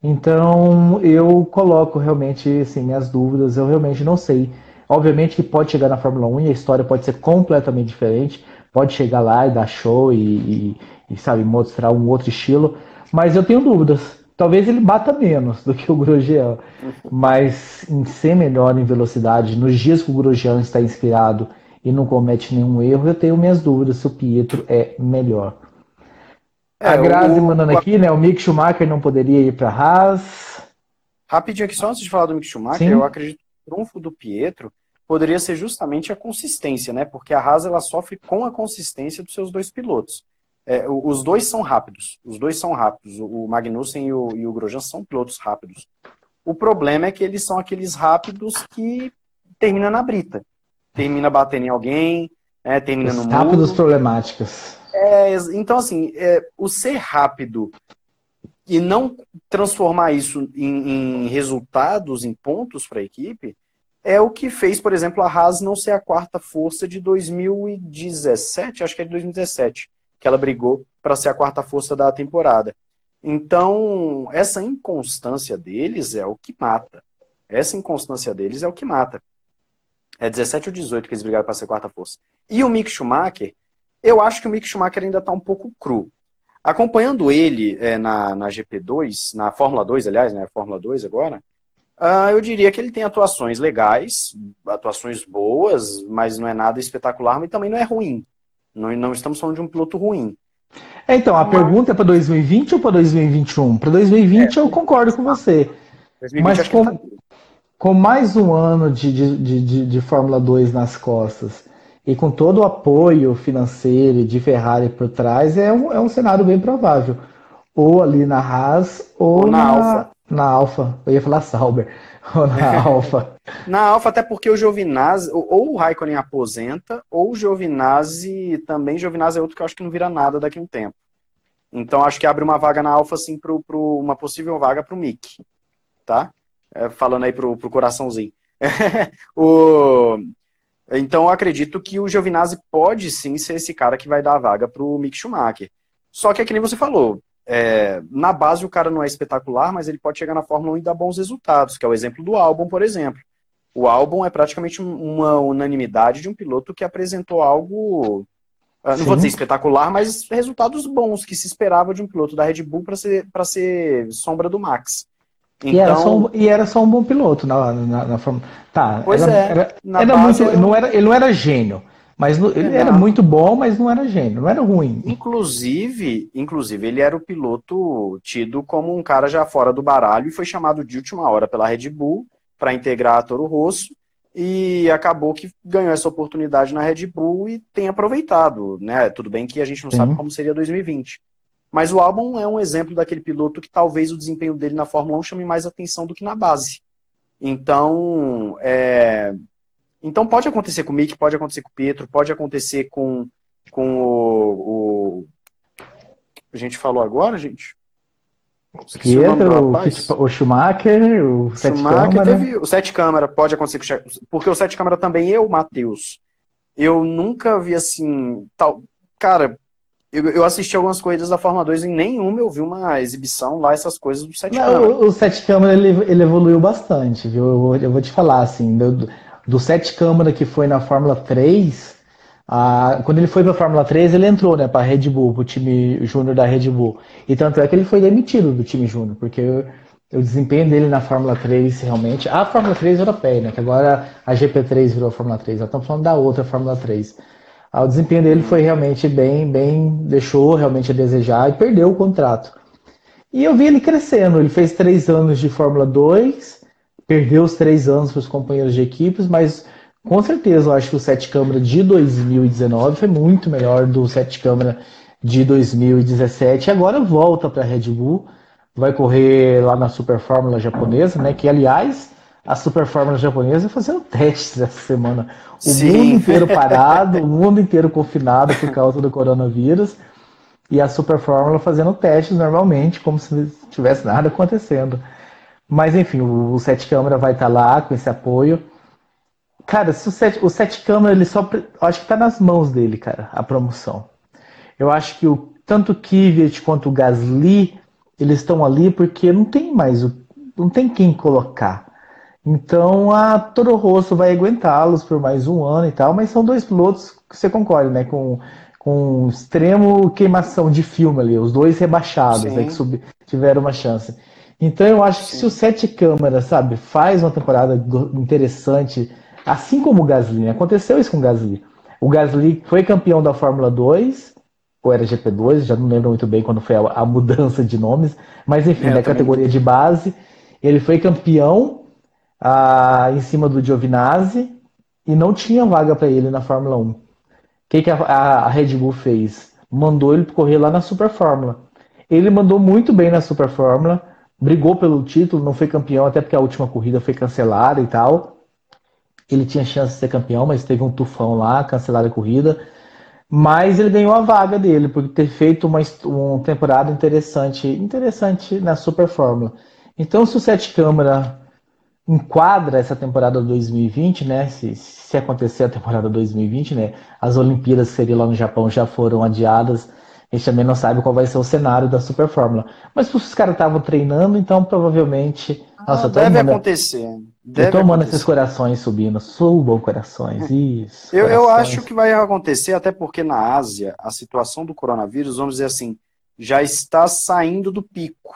Então eu coloco realmente assim, minhas dúvidas, eu realmente não sei. Obviamente que pode chegar na Fórmula 1 e a história pode ser completamente diferente, pode chegar lá e dar show e, e, e sabe, mostrar um outro estilo, mas eu tenho dúvidas. Talvez ele bata menos do que o Grosjean, mas em ser melhor em velocidade, nos dias que o Grosjean está inspirado e não comete nenhum erro, eu tenho minhas dúvidas se o Pietro é melhor. É, a Grazi o... mandando aqui, né? O Mick Schumacher não poderia ir para Haas. Rapidinho aqui, só antes de falar do Mick Schumacher, Sim. eu acredito que o trunfo do Pietro poderia ser justamente a consistência, né? Porque a Haas ela sofre com a consistência dos seus dois pilotos. É, os dois são rápidos. Os dois são rápidos. O Magnussen e o, e o Grosjean são pilotos rápidos. O problema é que eles são aqueles rápidos que termina na brita. Termina batendo em alguém, é, termina Os no muro. Rápidos problemáticos. É, então, assim, é, o ser rápido e não transformar isso em, em resultados, em pontos para a equipe, é o que fez, por exemplo, a Haas não ser a quarta força de 2017, acho que é de 2017 que ela brigou para ser a quarta força da temporada. Então, essa inconstância deles é o que mata. Essa inconstância deles é o que mata. É 17 ou 18 que eles brigaram para ser quarta força. E o Mick Schumacher, eu acho que o Mick Schumacher ainda está um pouco cru. Acompanhando ele é, na, na GP2, na Fórmula 2, aliás, né? Fórmula 2 agora, Uh, eu diria que ele tem atuações legais, atuações boas, mas não é nada espetacular, mas também não é ruim. Não, não estamos falando de um piloto ruim. É, então, a mas... pergunta é para 2020 ou para 2021? Para 2020 é, eu concordo com você. 2020, mas com, tá... com mais um ano de, de, de, de Fórmula 2 nas costas e com todo o apoio financeiro de Ferrari por trás, é um, é um cenário bem provável. Ou ali na Haas ou, ou na, na Alfa. Na Alfa. Eu ia falar Sauber. Ou na Alfa. na Alfa, até porque o Giovinazzi, ou o Raikkonen aposenta, ou o Giovinazzi também. Giovinazzi é outro que eu acho que não vira nada daqui a um tempo. Então acho que abre uma vaga na Alfa, assim, pro, pro, uma possível vaga pro Mick. Tá? É, falando aí pro, pro coraçãozinho. o, então eu acredito que o Giovinazzi pode sim ser esse cara que vai dar a vaga pro Mick Schumacher. Só que é que nem você falou, é, na base o cara não é espetacular, mas ele pode chegar na Fórmula 1 e dar bons resultados, que é o exemplo do álbum, por exemplo. O álbum é praticamente uma unanimidade de um piloto que apresentou algo, ah, não vou dizer espetacular, mas resultados bons que se esperava de um piloto da Red Bull para ser, ser sombra do Max. Então... E, era só um, e era só um bom piloto na, na, na Fórmula. Tá, pois era, é. Era, era muito, era... Não era, ele não era gênio. Mas ele era muito bom, mas não era gênio, não era ruim. Inclusive, inclusive, ele era o piloto tido como um cara já fora do baralho e foi chamado de última hora pela Red Bull para integrar a Toro Rosso e acabou que ganhou essa oportunidade na Red Bull e tem aproveitado, né? Tudo bem que a gente não Sim. sabe como seria 2020. Mas o álbum é um exemplo daquele piloto que talvez o desempenho dele na Fórmula 1 chame mais atenção do que na base. Então, é... então pode acontecer com o Mick, pode acontecer com o Pietro, pode acontecer com, com o, o... A gente falou agora, gente? Pietro, o, o, Schumacher, o Sete Câmara. Teve, o Sete Câmara pode acontecer com Porque o Sete Câmara também, eu, Matheus, eu nunca vi assim. Tal, cara, eu, eu, assisti algumas corridas da Fórmula 2 e nenhuma eu vi uma exibição lá, essas coisas do Sete Câmara. O, o Sete Câmara ele, ele, evoluiu bastante, viu? Eu vou, eu vou te falar, assim, do, do Sete Câmara que foi na Fórmula 3, a, quando ele foi para a Fórmula 3, ele entrou né, para a Red Bull, para o time júnior da Red Bull. E tanto é que ele foi demitido do time júnior, porque o desempenho dele na Fórmula 3 realmente. A Fórmula 3 europeia, né? Que agora a GP3 virou a Fórmula 3. Nós estamos falando da outra Fórmula 3. Ah, o desempenho dele foi realmente bem, bem, deixou realmente a desejar e perdeu o contrato. E eu vi ele crescendo. Ele fez três anos de Fórmula 2, perdeu os três anos para os companheiros de equipes, mas com certeza eu acho que o Sete Câmara de 2019 foi muito melhor do Sete Câmara de 2017. E agora volta para a Red Bull, vai correr lá na Super Fórmula japonesa, né? Que aliás a Super Fórmula japonesa fazendo testes essa semana. O Sim. mundo inteiro parado, o mundo inteiro confinado por causa do coronavírus. E a Super Fórmula fazendo testes normalmente, como se não tivesse nada acontecendo. Mas enfim, o, o Sete Câmara vai estar tá lá com esse apoio. Cara, se o Sete, o Sete Câmara, ele só. Acho que está nas mãos dele, cara, a promoção. Eu acho que o, tanto o Kvyat quanto o Gasly, eles estão ali porque não tem mais. Não tem quem colocar. Então a Toro Rosso vai aguentá-los por mais um ano e tal, mas são dois pilotos que você concorda, né? Com, com extremo queimação de filme ali, os dois rebaixados, né, que sub, tiveram uma chance. Então eu acho Sim. que se o Sete Câmaras, sabe, faz uma temporada interessante, assim como o Gasly, né? aconteceu isso com o Gasly. O Gasly foi campeão da Fórmula 2, ou era GP2, já não lembro muito bem quando foi a, a mudança de nomes, mas enfim, é, da categoria de base. Ele foi campeão em cima do Giovinazzi e não tinha vaga para ele na Fórmula 1. O que, que a, a, Red Bull fez? Mandou ele correr lá na Super Fórmula. Ele mandou muito bem na Super Fórmula, brigou pelo título, não foi campeão, até porque a última corrida foi cancelada e tal. Ele tinha chance de ser campeão, mas teve um tufão lá, cancelaram a corrida. Mas ele ganhou a vaga dele, por ter feito uma, uma temporada interessante, interessante na Super Fórmula. Então, se o Sete Câmara enquadra essa temporada 2020, né? Se, se acontecer a temporada 2020, né? As Olimpíadas que seriam lá no Japão já foram adiadas. A gente também não sabe qual vai ser o cenário da Super Fórmula. Mas os caras estavam treinando, então provavelmente. Ah, nossa, deve acontecer. Deve eu tô amando esses corações subindo. Subam corações. Isso. eu, corações. eu acho que vai acontecer, até porque na Ásia, a situação do coronavírus, vamos dizer assim, já está saindo do pico.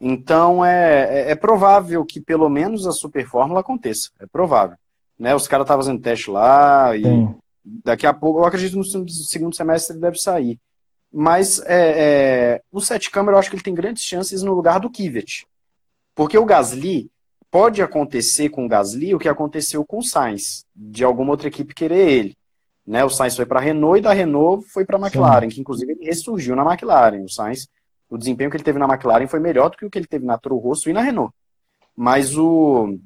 Então é, é, é provável que pelo menos a Super Fórmula aconteça. É provável. Né? Os caras estavam fazendo teste lá e Sim. daqui a pouco, eu acredito no segundo semestre ele deve sair. Mas é, é, o Sete Câmara eu acho que ele tem grandes chances no lugar do Kivet. Porque o Gasly, pode acontecer com o Gasly o que aconteceu com o Sainz, de alguma outra equipe querer ele. Né? O Sainz foi para a Renault e da Renault foi para a McLaren, Sim. que inclusive ele ressurgiu na McLaren. O Sainz, o desempenho que ele teve na McLaren foi melhor do que o que ele teve na Toro Rosso e na Renault. Mas o,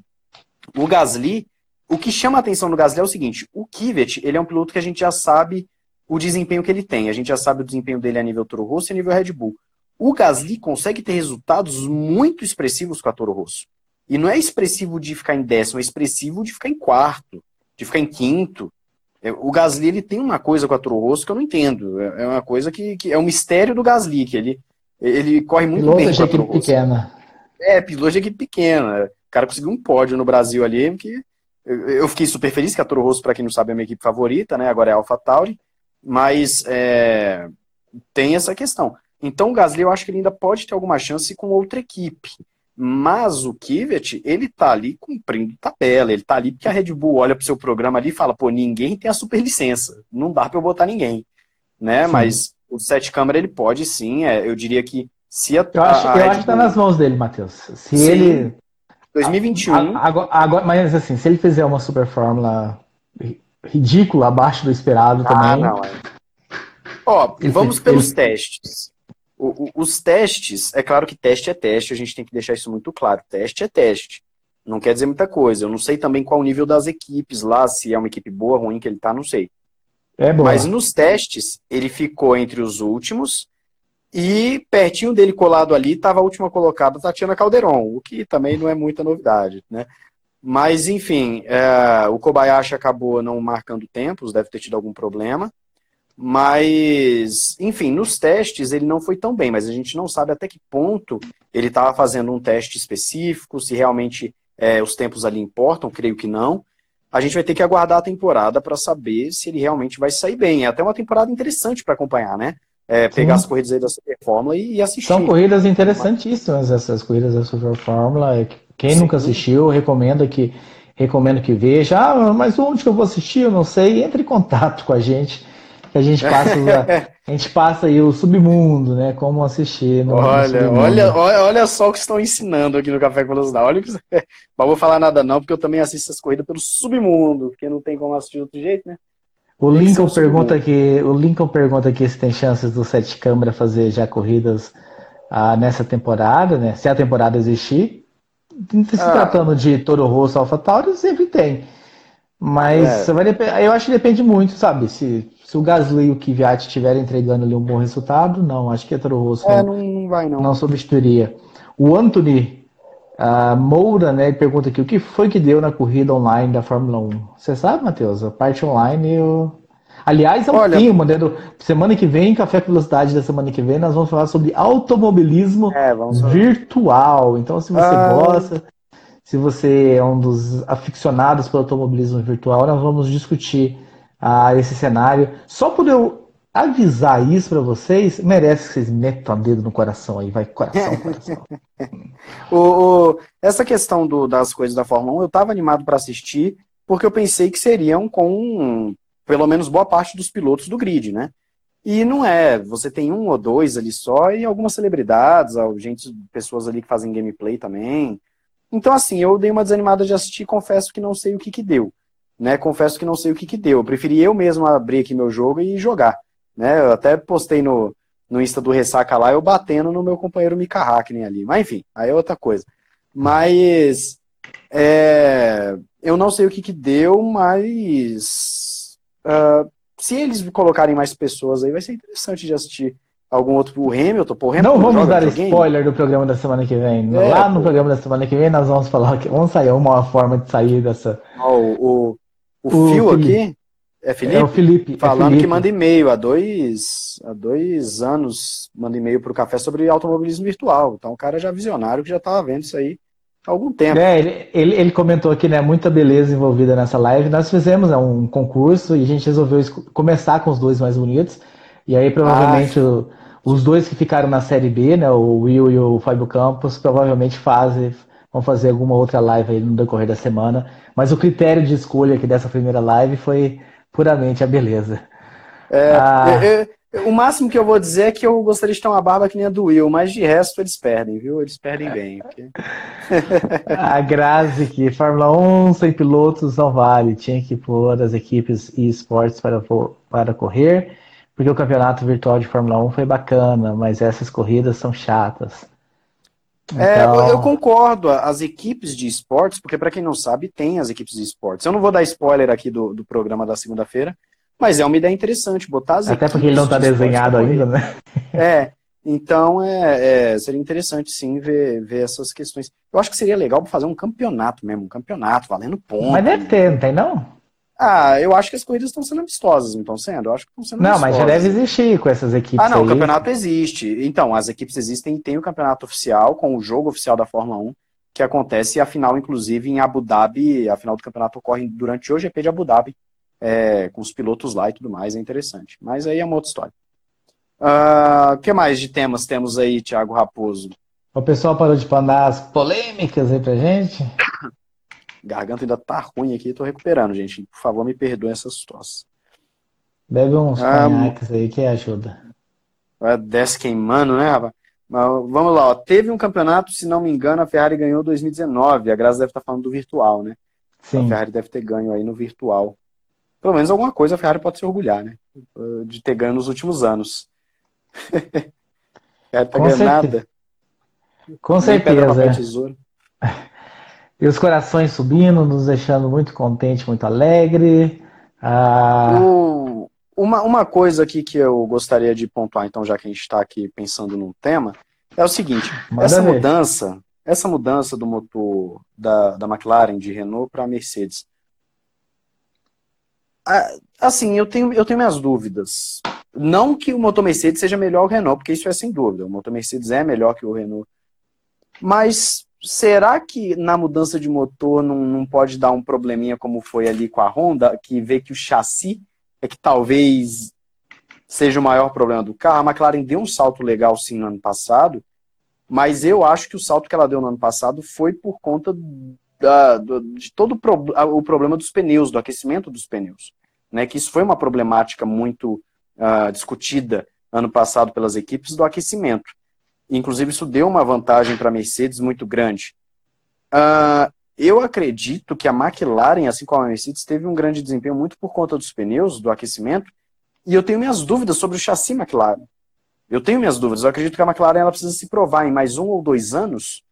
o Gasly, o que chama a atenção no Gasly é o seguinte: o Kivet, ele é um piloto que a gente já sabe o desempenho que ele tem. A gente já sabe o desempenho dele a nível Toro Rosso e a nível Red Bull. O Gasly consegue ter resultados muito expressivos com a Toro Rosso. E não é expressivo de ficar em décimo, é expressivo de ficar em quarto, de ficar em quinto. É, o Gasly ele tem uma coisa com a Toro Rosso que eu não entendo. É, é uma coisa que, que é um mistério do Gasly, que ele, ele corre muito piloto bem a Toro Rosso. pequena. É, piloto de equipe pequena. O cara conseguiu um pódio no Brasil ali, que eu fiquei super feliz que a Toro Rosso, para quem não sabe, é a minha equipe favorita, né? Agora é a AlphaTauri, mas é, tem essa questão. Então o Gasly eu acho que ele ainda pode ter alguma chance com outra equipe. Mas o Kivet, ele tá ali cumprindo tabela, ele tá ali porque a Red Bull olha pro seu programa ali e fala, pô, ninguém tem a super licença, não dá para eu botar ninguém, né? Sim. Mas o sete câmera ele pode sim, é, eu diria que se a, Eu acho, a, a eu acho que tá nas mãos dele, Matheus. Se sim. ele 2021. Agora, agora, mas assim, se ele fizer uma super fórmula ridícula, abaixo do esperado ah, também. Não, é. Ó, vamos pelos ele... testes. O, o, os testes, é claro que teste é teste, a gente tem que deixar isso muito claro. Teste é teste. Não quer dizer muita coisa. Eu não sei também qual o nível das equipes lá, se é uma equipe boa, ruim que ele tá, não sei. É Mas nos testes, ele ficou entre os últimos e pertinho dele colado ali estava a última colocada, Tatiana Calderon, o que também não é muita novidade, né? Mas, enfim, é, o Kobayashi acabou não marcando tempos, deve ter tido algum problema. Mas, enfim, nos testes ele não foi tão bem, mas a gente não sabe até que ponto ele estava fazendo um teste específico, se realmente é, os tempos ali importam, creio que não. A gente vai ter que aguardar a temporada para saber se ele realmente vai sair bem. É até uma temporada interessante para acompanhar, né? É, pegar Sim. as corridas aí da Super Fórmula e, e, assistir. São corridas interessantíssimas essas corridas da Super Fórmula. Quem Sim. nunca assistiu, recomenda que recomendo que veja. Ah, mas onde que eu vou assistir? Eu não sei. Entre em contato com a gente que a gente passa, a gente passa aí o submundo, né? Como assistir. No, olha, no olha, olha, olha só o que estão ensinando aqui no Café com Velocidade. Olha que não vou falar nada não, porque eu também assisto essas corridas pelo submundo, porque não tem como assistir de outro jeito, né? O Lincoln pergunta aqui, o Lincoln pergunta aqui se tem chances do Sete Câmara fazer já corridas ah, nessa temporada, né? Se a temporada existir. Se ah. tratando de Toro Rosso, Alpha Tauri, sempre tem. Mas é. eu acho que depende muito, sabe? Se se o Gasly e o Kvyat estiverem entregando ali um bom resultado, não, acho que a Toro Rosso é, não, não, vai, não. não substituiria. O Anthony uh, Moura, né, pergunta aqui, o que foi que deu na corrida online da Fórmula 1? Você sabe, Matheus? A parte online eu... Aliás, é um Olha, tema, né? Do, semana que vem, Café com Velocidade da semana que vem, nós vamos falar sobre automobilismo é, virtual. Então, se você ah. gosta, se você é um dos aficionados pelo automobilismo virtual, nós vamos discutir a esse cenário. Só por eu avisar isso para vocês, merece que vocês metam o dedo no coração aí, vai coração, coração. o, o, essa questão do, das coisas da Fórmula 1, eu estava animado para assistir, porque eu pensei que seriam com pelo menos boa parte dos pilotos do grid, né? E não é, você tem um ou dois ali só e algumas celebridades, gente, pessoas ali que fazem gameplay também. Então, assim, eu dei uma desanimada de assistir, confesso que não sei o que que deu né? Confesso que não sei o que que deu. Eu preferi eu mesmo abrir aqui meu jogo e jogar, né? Eu até postei no, no Insta do Ressaca lá, eu batendo no meu companheiro Mika Hackney ali. Mas enfim, aí é outra coisa. Mas é, eu não sei o que que deu, mas uh, se eles colocarem mais pessoas aí, vai ser interessante de assistir algum outro. O Hamilton, pô, o Hamilton Não vamos dar spoiler do programa da semana que vem. É, Lá no pô. programa da semana que vem nós vamos falar que vamos sair uma forma de sair dessa. o, o, o Fio aqui. É Felipe? É o Felipe. É Falando é Felipe. que manda e-mail há dois, há dois anos, manda e-mail para o café sobre automobilismo virtual. Então, o cara já visionário que já estava vendo isso aí há algum tempo. É, ele, ele, ele, comentou aqui, né? Muita beleza envolvida nessa live. Nós fizemos né, um concurso e a gente resolveu começar com os dois mais bonitos. E aí, provavelmente, ah, o, Os dois que ficaram na Série B, né, o Will e o Fábio Campos, provavelmente fazem, vão fazer alguma outra live aí no decorrer da semana. Mas o critério de escolha aqui dessa primeira live foi puramente a beleza. É, ah... eu, eu, o máximo que eu vou dizer é que eu gostaria de ter uma barba que nem a do Will, mas de resto eles perdem, viu? Eles perdem bem. Porque... a Grazi que Fórmula 1 sem pilotos não vale, tinha que pôr as equipes e esportes para, para correr porque o campeonato virtual de Fórmula 1 foi bacana, mas essas corridas são chatas. Então... É, eu concordo. As equipes de esportes, porque para quem não sabe, tem as equipes de esportes. Eu não vou dar spoiler aqui do, do programa da segunda-feira, mas é uma ideia interessante botar as Até porque ele não está de desenhado ainda, né? É, então é, é, seria interessante sim ver, ver essas questões. Eu acho que seria legal fazer um campeonato mesmo, um campeonato valendo ponto. Mas deve ter, não tem não? Ah, eu acho que as corridas estão sendo amistosas, não estão sendo? Eu acho que estão sendo Não, amistosas. mas já deve existir com essas equipes. Ah, não, aí. o campeonato existe. Então, as equipes existem tem o campeonato oficial, com o jogo oficial da Fórmula 1, que acontece a final, inclusive, em Abu Dhabi. A final do campeonato ocorre durante o GP de Abu Dhabi, é, com os pilotos lá e tudo mais, é interessante. Mas aí é uma outra história. O uh, ah, que mais de temas temos aí, Thiago Raposo? O pessoal parou de mandar as polêmicas aí pra gente? Garganta ainda tá ruim aqui, tô recuperando, gente. Por favor, me perdoem essa situação. Bebe uns ah, conhaques aí que ajuda. Desce queimando, né, rapaz? Mas vamos lá, ó. teve um campeonato, se não me engano, a Ferrari ganhou 2019. A Graça deve estar tá falando do virtual, né? Sim. A Ferrari deve ter ganho aí no virtual. Pelo menos alguma coisa a Ferrari pode se orgulhar, né? De ter ganho nos últimos anos. a Ferrari tá ganhando nada. Com certeza. E os corações subindo, nos deixando muito contente, muito alegre. Ah... O, uma, uma coisa aqui que eu gostaria de pontuar, então, já que a gente está aqui pensando num tema, é o seguinte: Manda essa ver. mudança, essa mudança do motor da, da McLaren de Renault para Mercedes. Assim, eu tenho, eu tenho minhas dúvidas. Não que o motor Mercedes seja melhor que o Renault, porque isso é sem dúvida. O motor Mercedes é melhor que o Renault. Mas será que na mudança de motor não, não pode dar um probleminha como foi ali com a Honda, que vê que o chassi é que talvez seja o maior problema do carro? A McLaren deu um salto legal sim no ano passado, mas eu acho que o salto que ela deu no ano passado foi por conta da, do, de todo o, o, problema dos pneus, do aquecimento dos pneus. Né? Que isso foi uma problemática muito uh, discutida ano passado pelas equipes do aquecimento. Inclusive, isso deu uma vantagem para a Mercedes muito grande. Uh, eu acredito que a McLaren, assim como a Mercedes, teve um grande desempenho muito por conta dos pneus, do aquecimento, e eu tenho minhas dúvidas sobre o chassi McLaren. Eu tenho minhas dúvidas. Eu acredito que a McLaren ela precisa se provar em mais um ou dois anos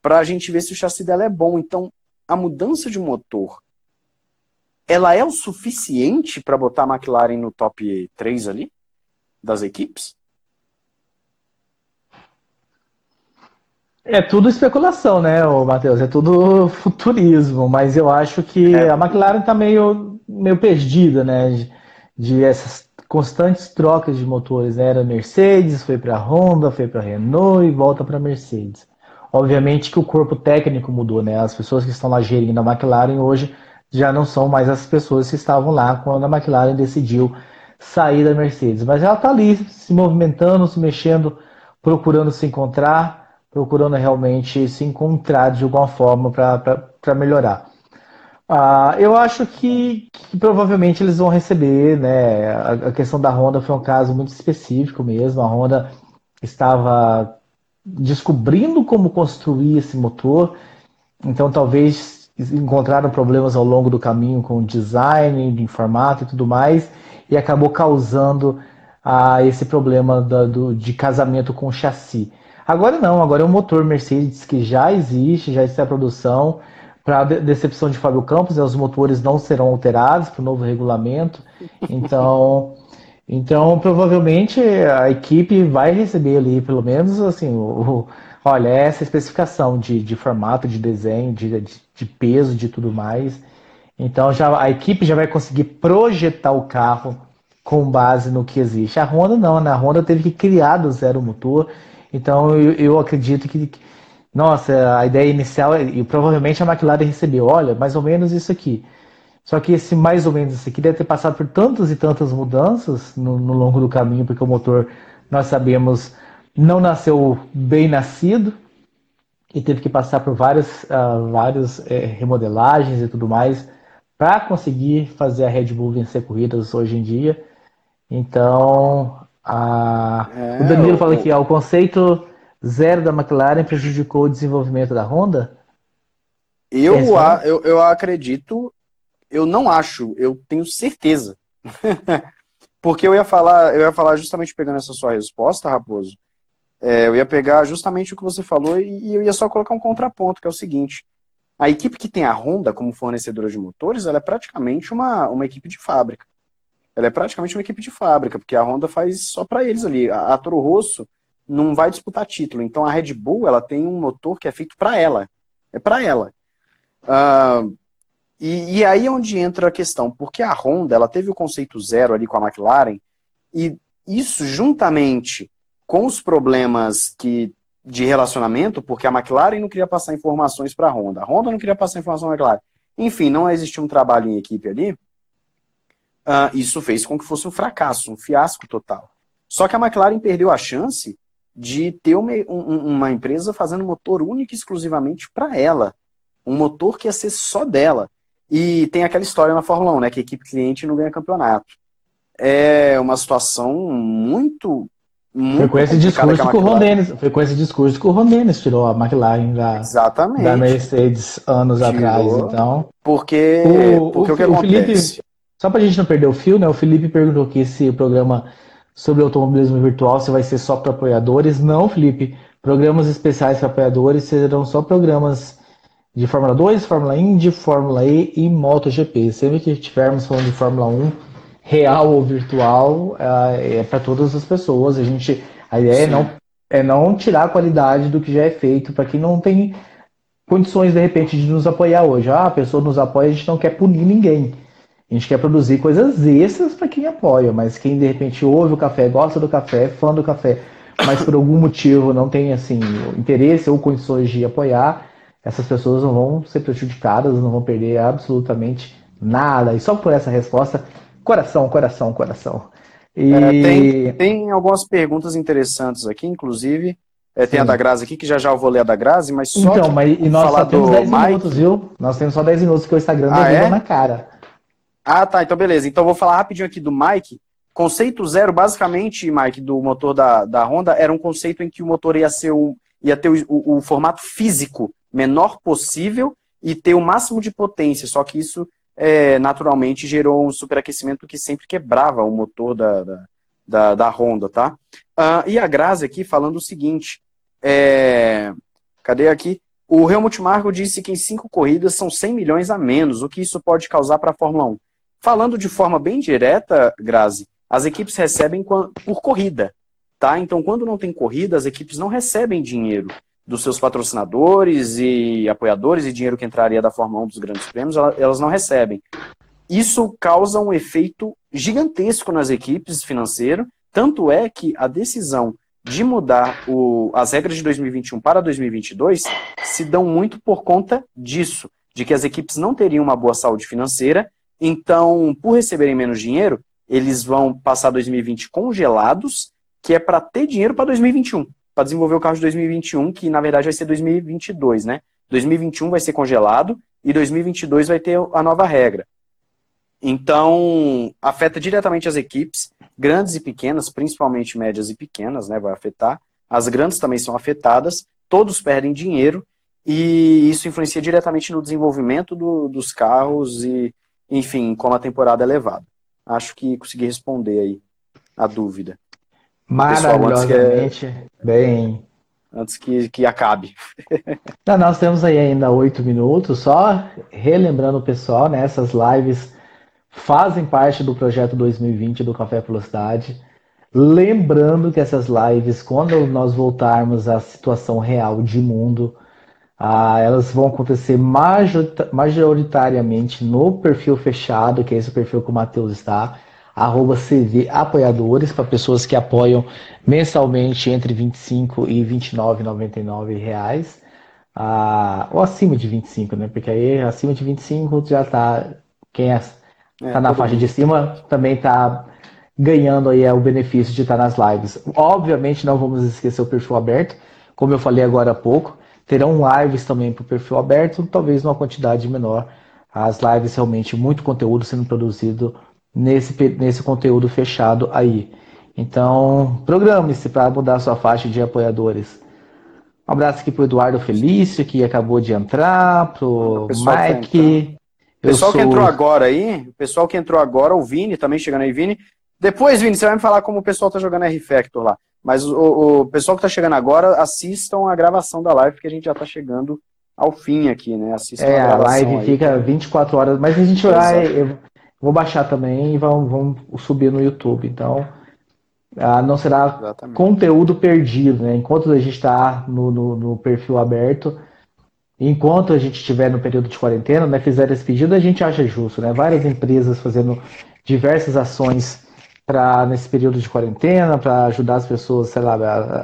para a gente ver se o chassi dela é bom. Então, a mudança de motor, ela é o suficiente para botar a McLaren no top 3 ali das equipes? É tudo especulação, né, Matheus? É tudo futurismo, mas eu acho que é. a McLaren está meio, meio perdida, né? De, de, essas constantes trocas de motores. Né? Era Mercedes, foi para Honda, foi para Renault e volta para Mercedes. Obviamente que o corpo técnico mudou, né? As pessoas que estão lá gerindo a McLaren hoje já não são mais as pessoas que estavam lá quando a McLaren decidiu sair da Mercedes. Mas ela está ali se movimentando, se mexendo, procurando se encontrar procurando realmente se encontrar de alguma forma para melhorar. Ah, eu acho que, que, provavelmente eles vão receber, né? A, a, questão da Honda foi um caso muito específico mesmo. A Honda estava descobrindo como construir esse motor, então talvez encontraram problemas ao longo do caminho com o design, de formato e tudo mais, e acabou causando ah, esse problema da, do, de casamento com o chassi. Agora não, agora é um motor Mercedes que já existe, já está em produção. Para decepção de Fábio Campos, né, os motores não serão alterados para o novo regulamento. Então, então provavelmente a equipe vai receber ali, pelo menos assim, o, o olha, essa especificação de, de formato, de desenho, de, de, de peso, de tudo mais. Então já a equipe já vai conseguir projetar o carro com base no que existe. A Honda não, né? A Honda teve que criar do zero o motor então eu, eu acredito que, nossa, a ideia inicial, e provavelmente a McLaren recebeu, olha, mais ou menos isso aqui. Só que esse mais ou menos isso aqui deve ter passado por tantas e tantas mudanças no, no longo do caminho, porque o motor nós sabemos, não nasceu bem nascido e teve que passar por várias, uh, várias é, remodelagens e tudo mais para conseguir fazer a Red Bull vencer corridas hoje em dia. Então, é, o Danilo fala aqui, ó, o conceito zero da McLaren prejudicou o desenvolvimento da Honda? Eu, a, eu, eu acredito, eu não acho, eu tenho certeza. Porque eu ia falar, eu ia falar justamente pegando essa sua resposta, Raposo. É, eu ia pegar justamente o que você falou e, e eu ia só colocar um contraponto, que é o seguinte. A equipe que tem a Honda como fornecedora de motores, ela é praticamente uma, uma equipe de fábrica. Ela é praticamente uma equipe de fábrica, porque a Honda faz só para eles ali. A, a Toro Rosso não vai disputar título. Então a Red Bull ela tem um motor que é feito para ela. É para ela. Uh, e, e, aí é onde entra a questão, porque a Honda ela teve o conceito zero ali com a McLaren, e isso juntamente com os problemas que de relacionamento, porque a McLaren não queria passar informações para a Honda, a Honda não queria passar informação para a McLaren. Enfim, não existia um trabalho em equipe ali. Uh, isso fez com que fosse um fracasso, um fiasco total. Só que a McLaren perdeu a chance de ter uma, um, uma empresa fazendo motor único e exclusivamente para ela. Um motor que ia ser só dela. E tem aquela história na Fórmula 1, né? Que a equipe cliente não ganha campeonato. É uma situação muito. muito foi com esse discurso que, o Ron Dennis, foi com esse discurso que o Ron Dennis tirou a McLaren da, Exatamente. da Mercedes anos tirou, atrás. Então, porque o, porque o, o que o acontece? Felipe, só para a gente não perder o fio, né? O Felipe perguntou aqui se o programa sobre automobilismo virtual se vai ser só para apoiadores. Não, Felipe. Programas especiais para apoiadores serão só programas de Fórmula 2, Fórmula Indy, Fórmula E e MotoGP. Sempre que estivermos falando de Fórmula 1, real ou virtual, é, é para todas as pessoas. A gente, a ideia é não, é não tirar a qualidade do que já é feito para quem não tem condições de repente de nos apoiar hoje. Ah, a pessoa nos apoia, a gente não quer punir ninguém. A gente quer produzir coisas extras para quem apoia, mas quem de repente ouve o café, gosta do café, é fã do café, mas por algum motivo não tem assim interesse ou condições de apoiar, essas pessoas não vão ser prejudicadas, não vão perder absolutamente nada. E só por essa resposta, coração, coração, coração. E... É, tem, tem algumas perguntas interessantes aqui, inclusive. É, tem Sim. a da Grazi aqui, que já já eu vou ler a da Grazi, mas só então, mas, e nós só temos 10 Mike... minutos, viu? Nós temos só 10 minutos que o Instagram ah, é? na cara. Ah, tá. Então, beleza. Então, vou falar rapidinho aqui do Mike. Conceito zero, basicamente, Mike, do motor da, da Honda, era um conceito em que o motor ia, ser o, ia ter o, o, o formato físico menor possível e ter o máximo de potência. Só que isso, é, naturalmente, gerou um superaquecimento que sempre quebrava o motor da, da, da, da Honda, tá? Uh, e a Grazi aqui falando o seguinte, é... cadê aqui? O Helmut Marko disse que em cinco corridas são 100 milhões a menos, o que isso pode causar para a Fórmula 1. Falando de forma bem direta, Grazi, as equipes recebem por corrida, tá? Então, quando não tem corrida, as equipes não recebem dinheiro dos seus patrocinadores e apoiadores e dinheiro que entraria da Fórmula 1 dos grandes prêmios, elas não recebem. Isso causa um efeito gigantesco nas equipes financeiro, tanto é que a decisão de mudar o, as regras de 2021 para 2022 se dão muito por conta disso, de que as equipes não teriam uma boa saúde financeira então, por receberem menos dinheiro, eles vão passar 2020 congelados, que é para ter dinheiro para 2021, para desenvolver o carro de 2021, que na verdade vai ser 2022, né? 2021 vai ser congelado e 2022 vai ter a nova regra. Então, afeta diretamente as equipes, grandes e pequenas, principalmente médias e pequenas, né? Vai afetar. As grandes também são afetadas, todos perdem dinheiro e isso influencia diretamente no desenvolvimento do, dos carros e enfim, como a temporada é levada. Acho que consegui responder aí a dúvida. Maravilhosamente Pessoal, que, bem. Antes que, que acabe. Não, nós temos aí ainda oito minutos, só relembrando o pessoal, né, essas lives fazem parte do projeto 2020 do Café Velocidade. Lembrando que essas lives, quando nós voltarmos à situação real de mundo, ah, elas vão acontecer majoritariamente no perfil fechado, que é esse perfil que o Matheus está, arroba CV Apoiadores, para pessoas que apoiam mensalmente entre 25 e 29,99 reais. Ah, ou acima de 25, né? Porque aí acima de 25 já tá. Quem é, é tá na faixa de cima também tá ganhando aí é, o benefício de estar nas lives. Obviamente não vamos esquecer o perfil aberto, como eu falei agora há pouco, terão lives também para o perfil aberto, talvez numa quantidade menor. As lives realmente muito conteúdo sendo produzido nesse, nesse conteúdo fechado aí. Então, programe-se para mudar sua faixa de apoiadores. Um abraço aqui para o Eduardo Felício, que acabou de entrar, para o Mike. O pessoal sou... que entrou agora aí, o pessoal que entrou agora, o Vini também chegando aí, Vini. Depois, Vini, você vai me falar como o pessoal tá jogando R-Factor lá. Mas o, o, pessoal que tá chegando agora, assistam a gravação da live, porque a gente já tá chegando ao fim aqui, né? Assistam é, a, a live aí. fica 24 horas, mas a gente vai. Eu vou baixar também e vamos, vamos subir no YouTube. Então, ah, não será Exatamente. conteúdo perdido, né? Enquanto a gente está no, no, no, perfil aberto, enquanto a gente estiver no período de quarentena, né, fizer esse pedido, a gente acha justo, né? Várias empresas fazendo diversas ações para nesse período de quarentena, para ajudar as pessoas, sei lá,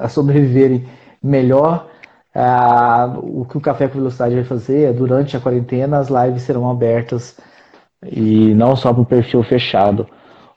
a, sobreviverem melhor. Ah, o que o Café com Velocidade vai fazer é, durante a quarentena, as lives serão abertas e não só para o perfil fechado.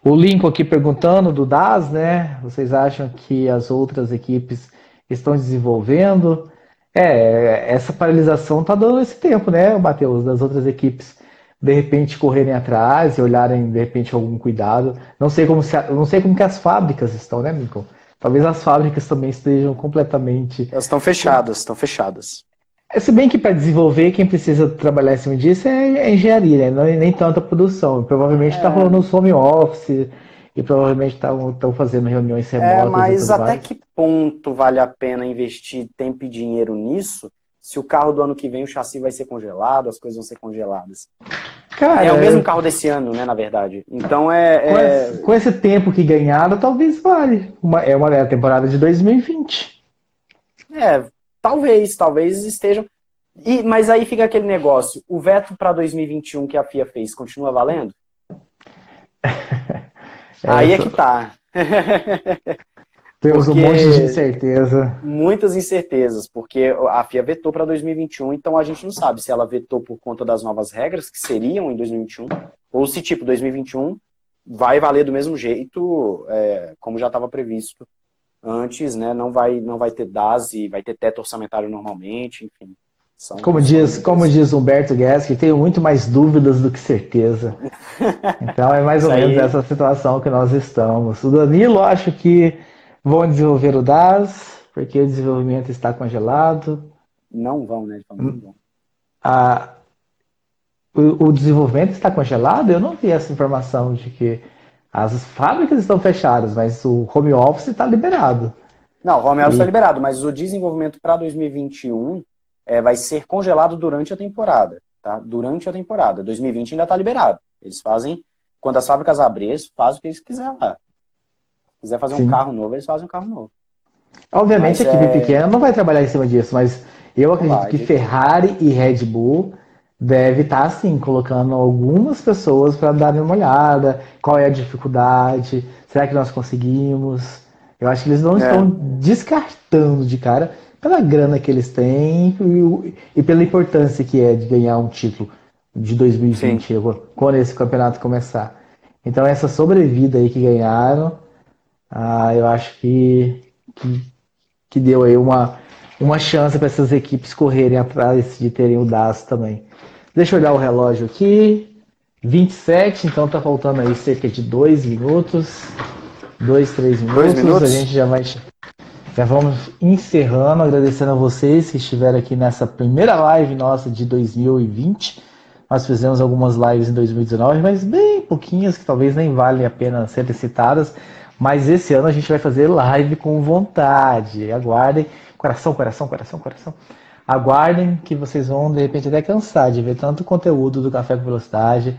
O Lincoln aqui perguntando do DAS, né? Vocês acham que as outras equipes estão desenvolvendo? É, essa paralisação está dando esse tempo, né, Matheus, das outras equipes de repente correrem atrás e olharem de repente algum cuidado. Não sei como se, não sei como que as fábricas estão, né, Lincoln? Talvez as fábricas também estejam completamente. Elas estão fechadas, estão fechadas. É, se bem que para desenvolver, quem precisa trabalhar em cima disso é a engenharia, né? Não, é nem tanta produção. Provavelmente está é. rolando os home office e provavelmente estão fazendo reuniões é, remotas. É, mas até mais. que ponto vale a pena investir tempo e dinheiro nisso se o carro do ano que vem o chassi vai ser congelado, as coisas vão ser congeladas? Cara, é o mesmo carro desse ano, né, na verdade. Então é. Com, é... Esse, com esse tempo que ganharam, talvez vale. Uma, é uma é a temporada de 2020. É, Talvez, talvez estejam. E, mas aí fica aquele negócio: o veto para 2021 que a FIA fez continua valendo? aí é que tá. Temos um monte de incerteza. Muitas incertezas, porque a FIA vetou para 2021, então a gente não sabe se ela vetou por conta das novas regras que seriam em 2021, ou se, tipo, 2021 vai valer do mesmo jeito, é, como já estava previsto antes, né? Não vai, não vai ter DAS e vai ter teto orçamentário normalmente, enfim. São, como diz, como diz Humberto que tenho muito mais dúvidas do que certeza. Então é mais ou menos essa situação que nós estamos. O Danilo acho que vão desenvolver o DAS, porque o desenvolvimento está congelado. Não vão, né? Não vão. A, o, o desenvolvimento está congelado? Eu não vi essa informação de que as fábricas estão fechadas, mas o home office está liberado. Não, o home office está e... liberado, mas o desenvolvimento para 2021 é, vai ser congelado durante a temporada. Tá? Durante a temporada. 2020 ainda está liberado. Eles fazem, quando as fábricas abrirem, eles fazem o que eles quiserem lá. Se quiser fazer Sim. um carro novo, eles fazem um carro novo. Obviamente mas a equipe é... pequena não vai trabalhar em cima disso, mas eu acredito vai, que Ferrari e Red Bull deve estar, tá, assim, colocando algumas pessoas para darem uma olhada, qual é a dificuldade, será que nós conseguimos? Eu acho que eles não é. estão descartando de cara pela grana que eles têm e, e, pela importância que é de ganhar um título de 2020, Sim. quando esse campeonato começar. Então, essa sobrevida aí que ganharam, ah, eu acho que, que, que deu aí uma, uma chance para essas equipes correrem atrás de terem o DAS também. Deixa eu olhar o relógio aqui. 27, então tá faltando aí cerca de 2 minutos. 2, 3 minutos. minutos. A gente já vai. Já vamos encerrando, agradecendo a vocês que estiveram aqui nessa primeira live nossa de 2020. Nós fizemos algumas lives em 2019, mas bem pouquinhas, que talvez nem valem a pena serem citadas. Mas esse ano a gente vai fazer live com vontade. Aguardem. Coração, coração, coração, coração aguardem que vocês vão de repente até cansar de ver tanto conteúdo do Café com Velocidade.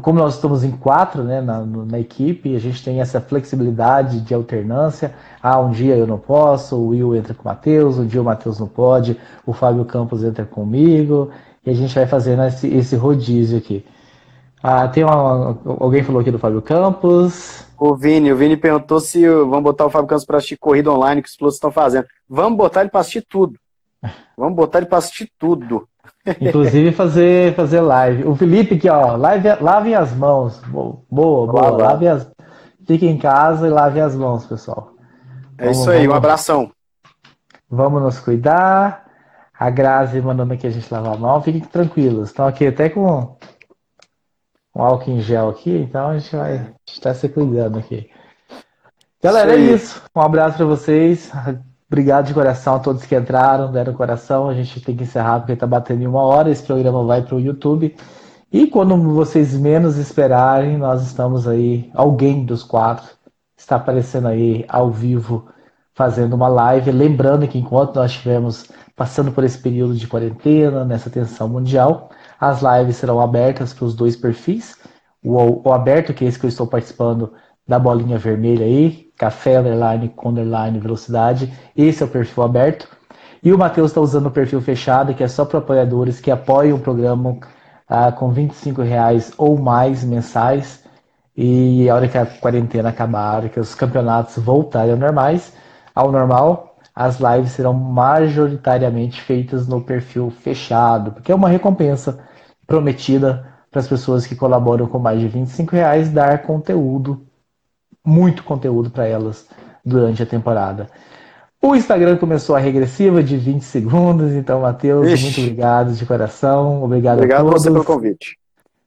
Como nós estamos em quatro né, na, na equipe, a gente tem essa flexibilidade de alternância. Ah, um dia eu não posso, o Will entra com o Matheus, um dia o Matheus não pode, o Fábio Campos entra comigo, e a gente vai fazendo esse, esse rodízio aqui. Ah, tem uma, alguém falou aqui do Fábio Campos. O Vini, o Vini perguntou se vamos botar o Fábio Campos para assistir corrida online que os pilotos estão fazendo. Vamos botar ele para assistir tudo. Vamos botar ele para assistir tudo. Inclusive fazer, fazer live. O Felipe aqui, ó, live, lavem as mãos. Boa, boa, boa. Lave as... Fique em casa e lave as mãos, pessoal. É vamos, isso aí, vamos, um abração. Vamos nos cuidar. A Grazi mandando aqui a gente lavar a mão. Fiquem tranquilos. Estão aqui até com um álcool em gel aqui, então a gente vai estar se cuidando aqui. Galera, é isso. Um abraço para vocês. Obrigado de coração a todos que entraram, deram coração. A gente tem que encerrar porque está batendo em uma hora. Esse programa vai para o YouTube. E quando vocês menos esperarem, nós estamos aí. Alguém dos quatro está aparecendo aí ao vivo fazendo uma live. Lembrando que enquanto nós estivermos passando por esse período de quarentena, nessa tensão mundial, as lives serão abertas para os dois perfis. O, o, aberto, que é esse que eu estou participando da bolinha vermelha aí, café, underline, com underline, velocidade. Esse é o perfil aberto. E o Matheus está usando o perfil fechado, que é só para apoiadores que apoiam o programa ah, com 25 reais ou mais mensais. E a hora que a quarentena acabar, a hora que os campeonatos voltarem ao normais, ao normal, as lives serão majoritariamente feitas no perfil fechado, porque é uma recompensa prometida para as pessoas que colaboram com mais de 25 reais dar conteúdo, muito conteúdo para elas durante a temporada. O Instagram começou a regressiva de 20 segundos, então, Matheus, muito obrigado de coração. Obrigado, obrigado a todos. você pelo convite.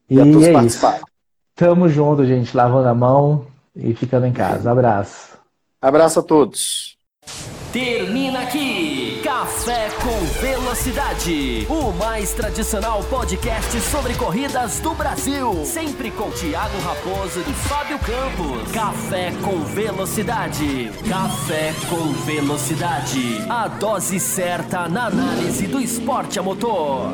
E, e é isso. Tamo junto, gente, lavando a mão e ficando em casa. Abraço. Abraço a todos. Termina aqui Café com Velocidade, o mais tradicional podcast sobre corridas do Brasil. Sempre com Thiago Raposo e Fábio Campos. Café com Velocidade. Café com Velocidade. A dose certa na análise do esporte a motor.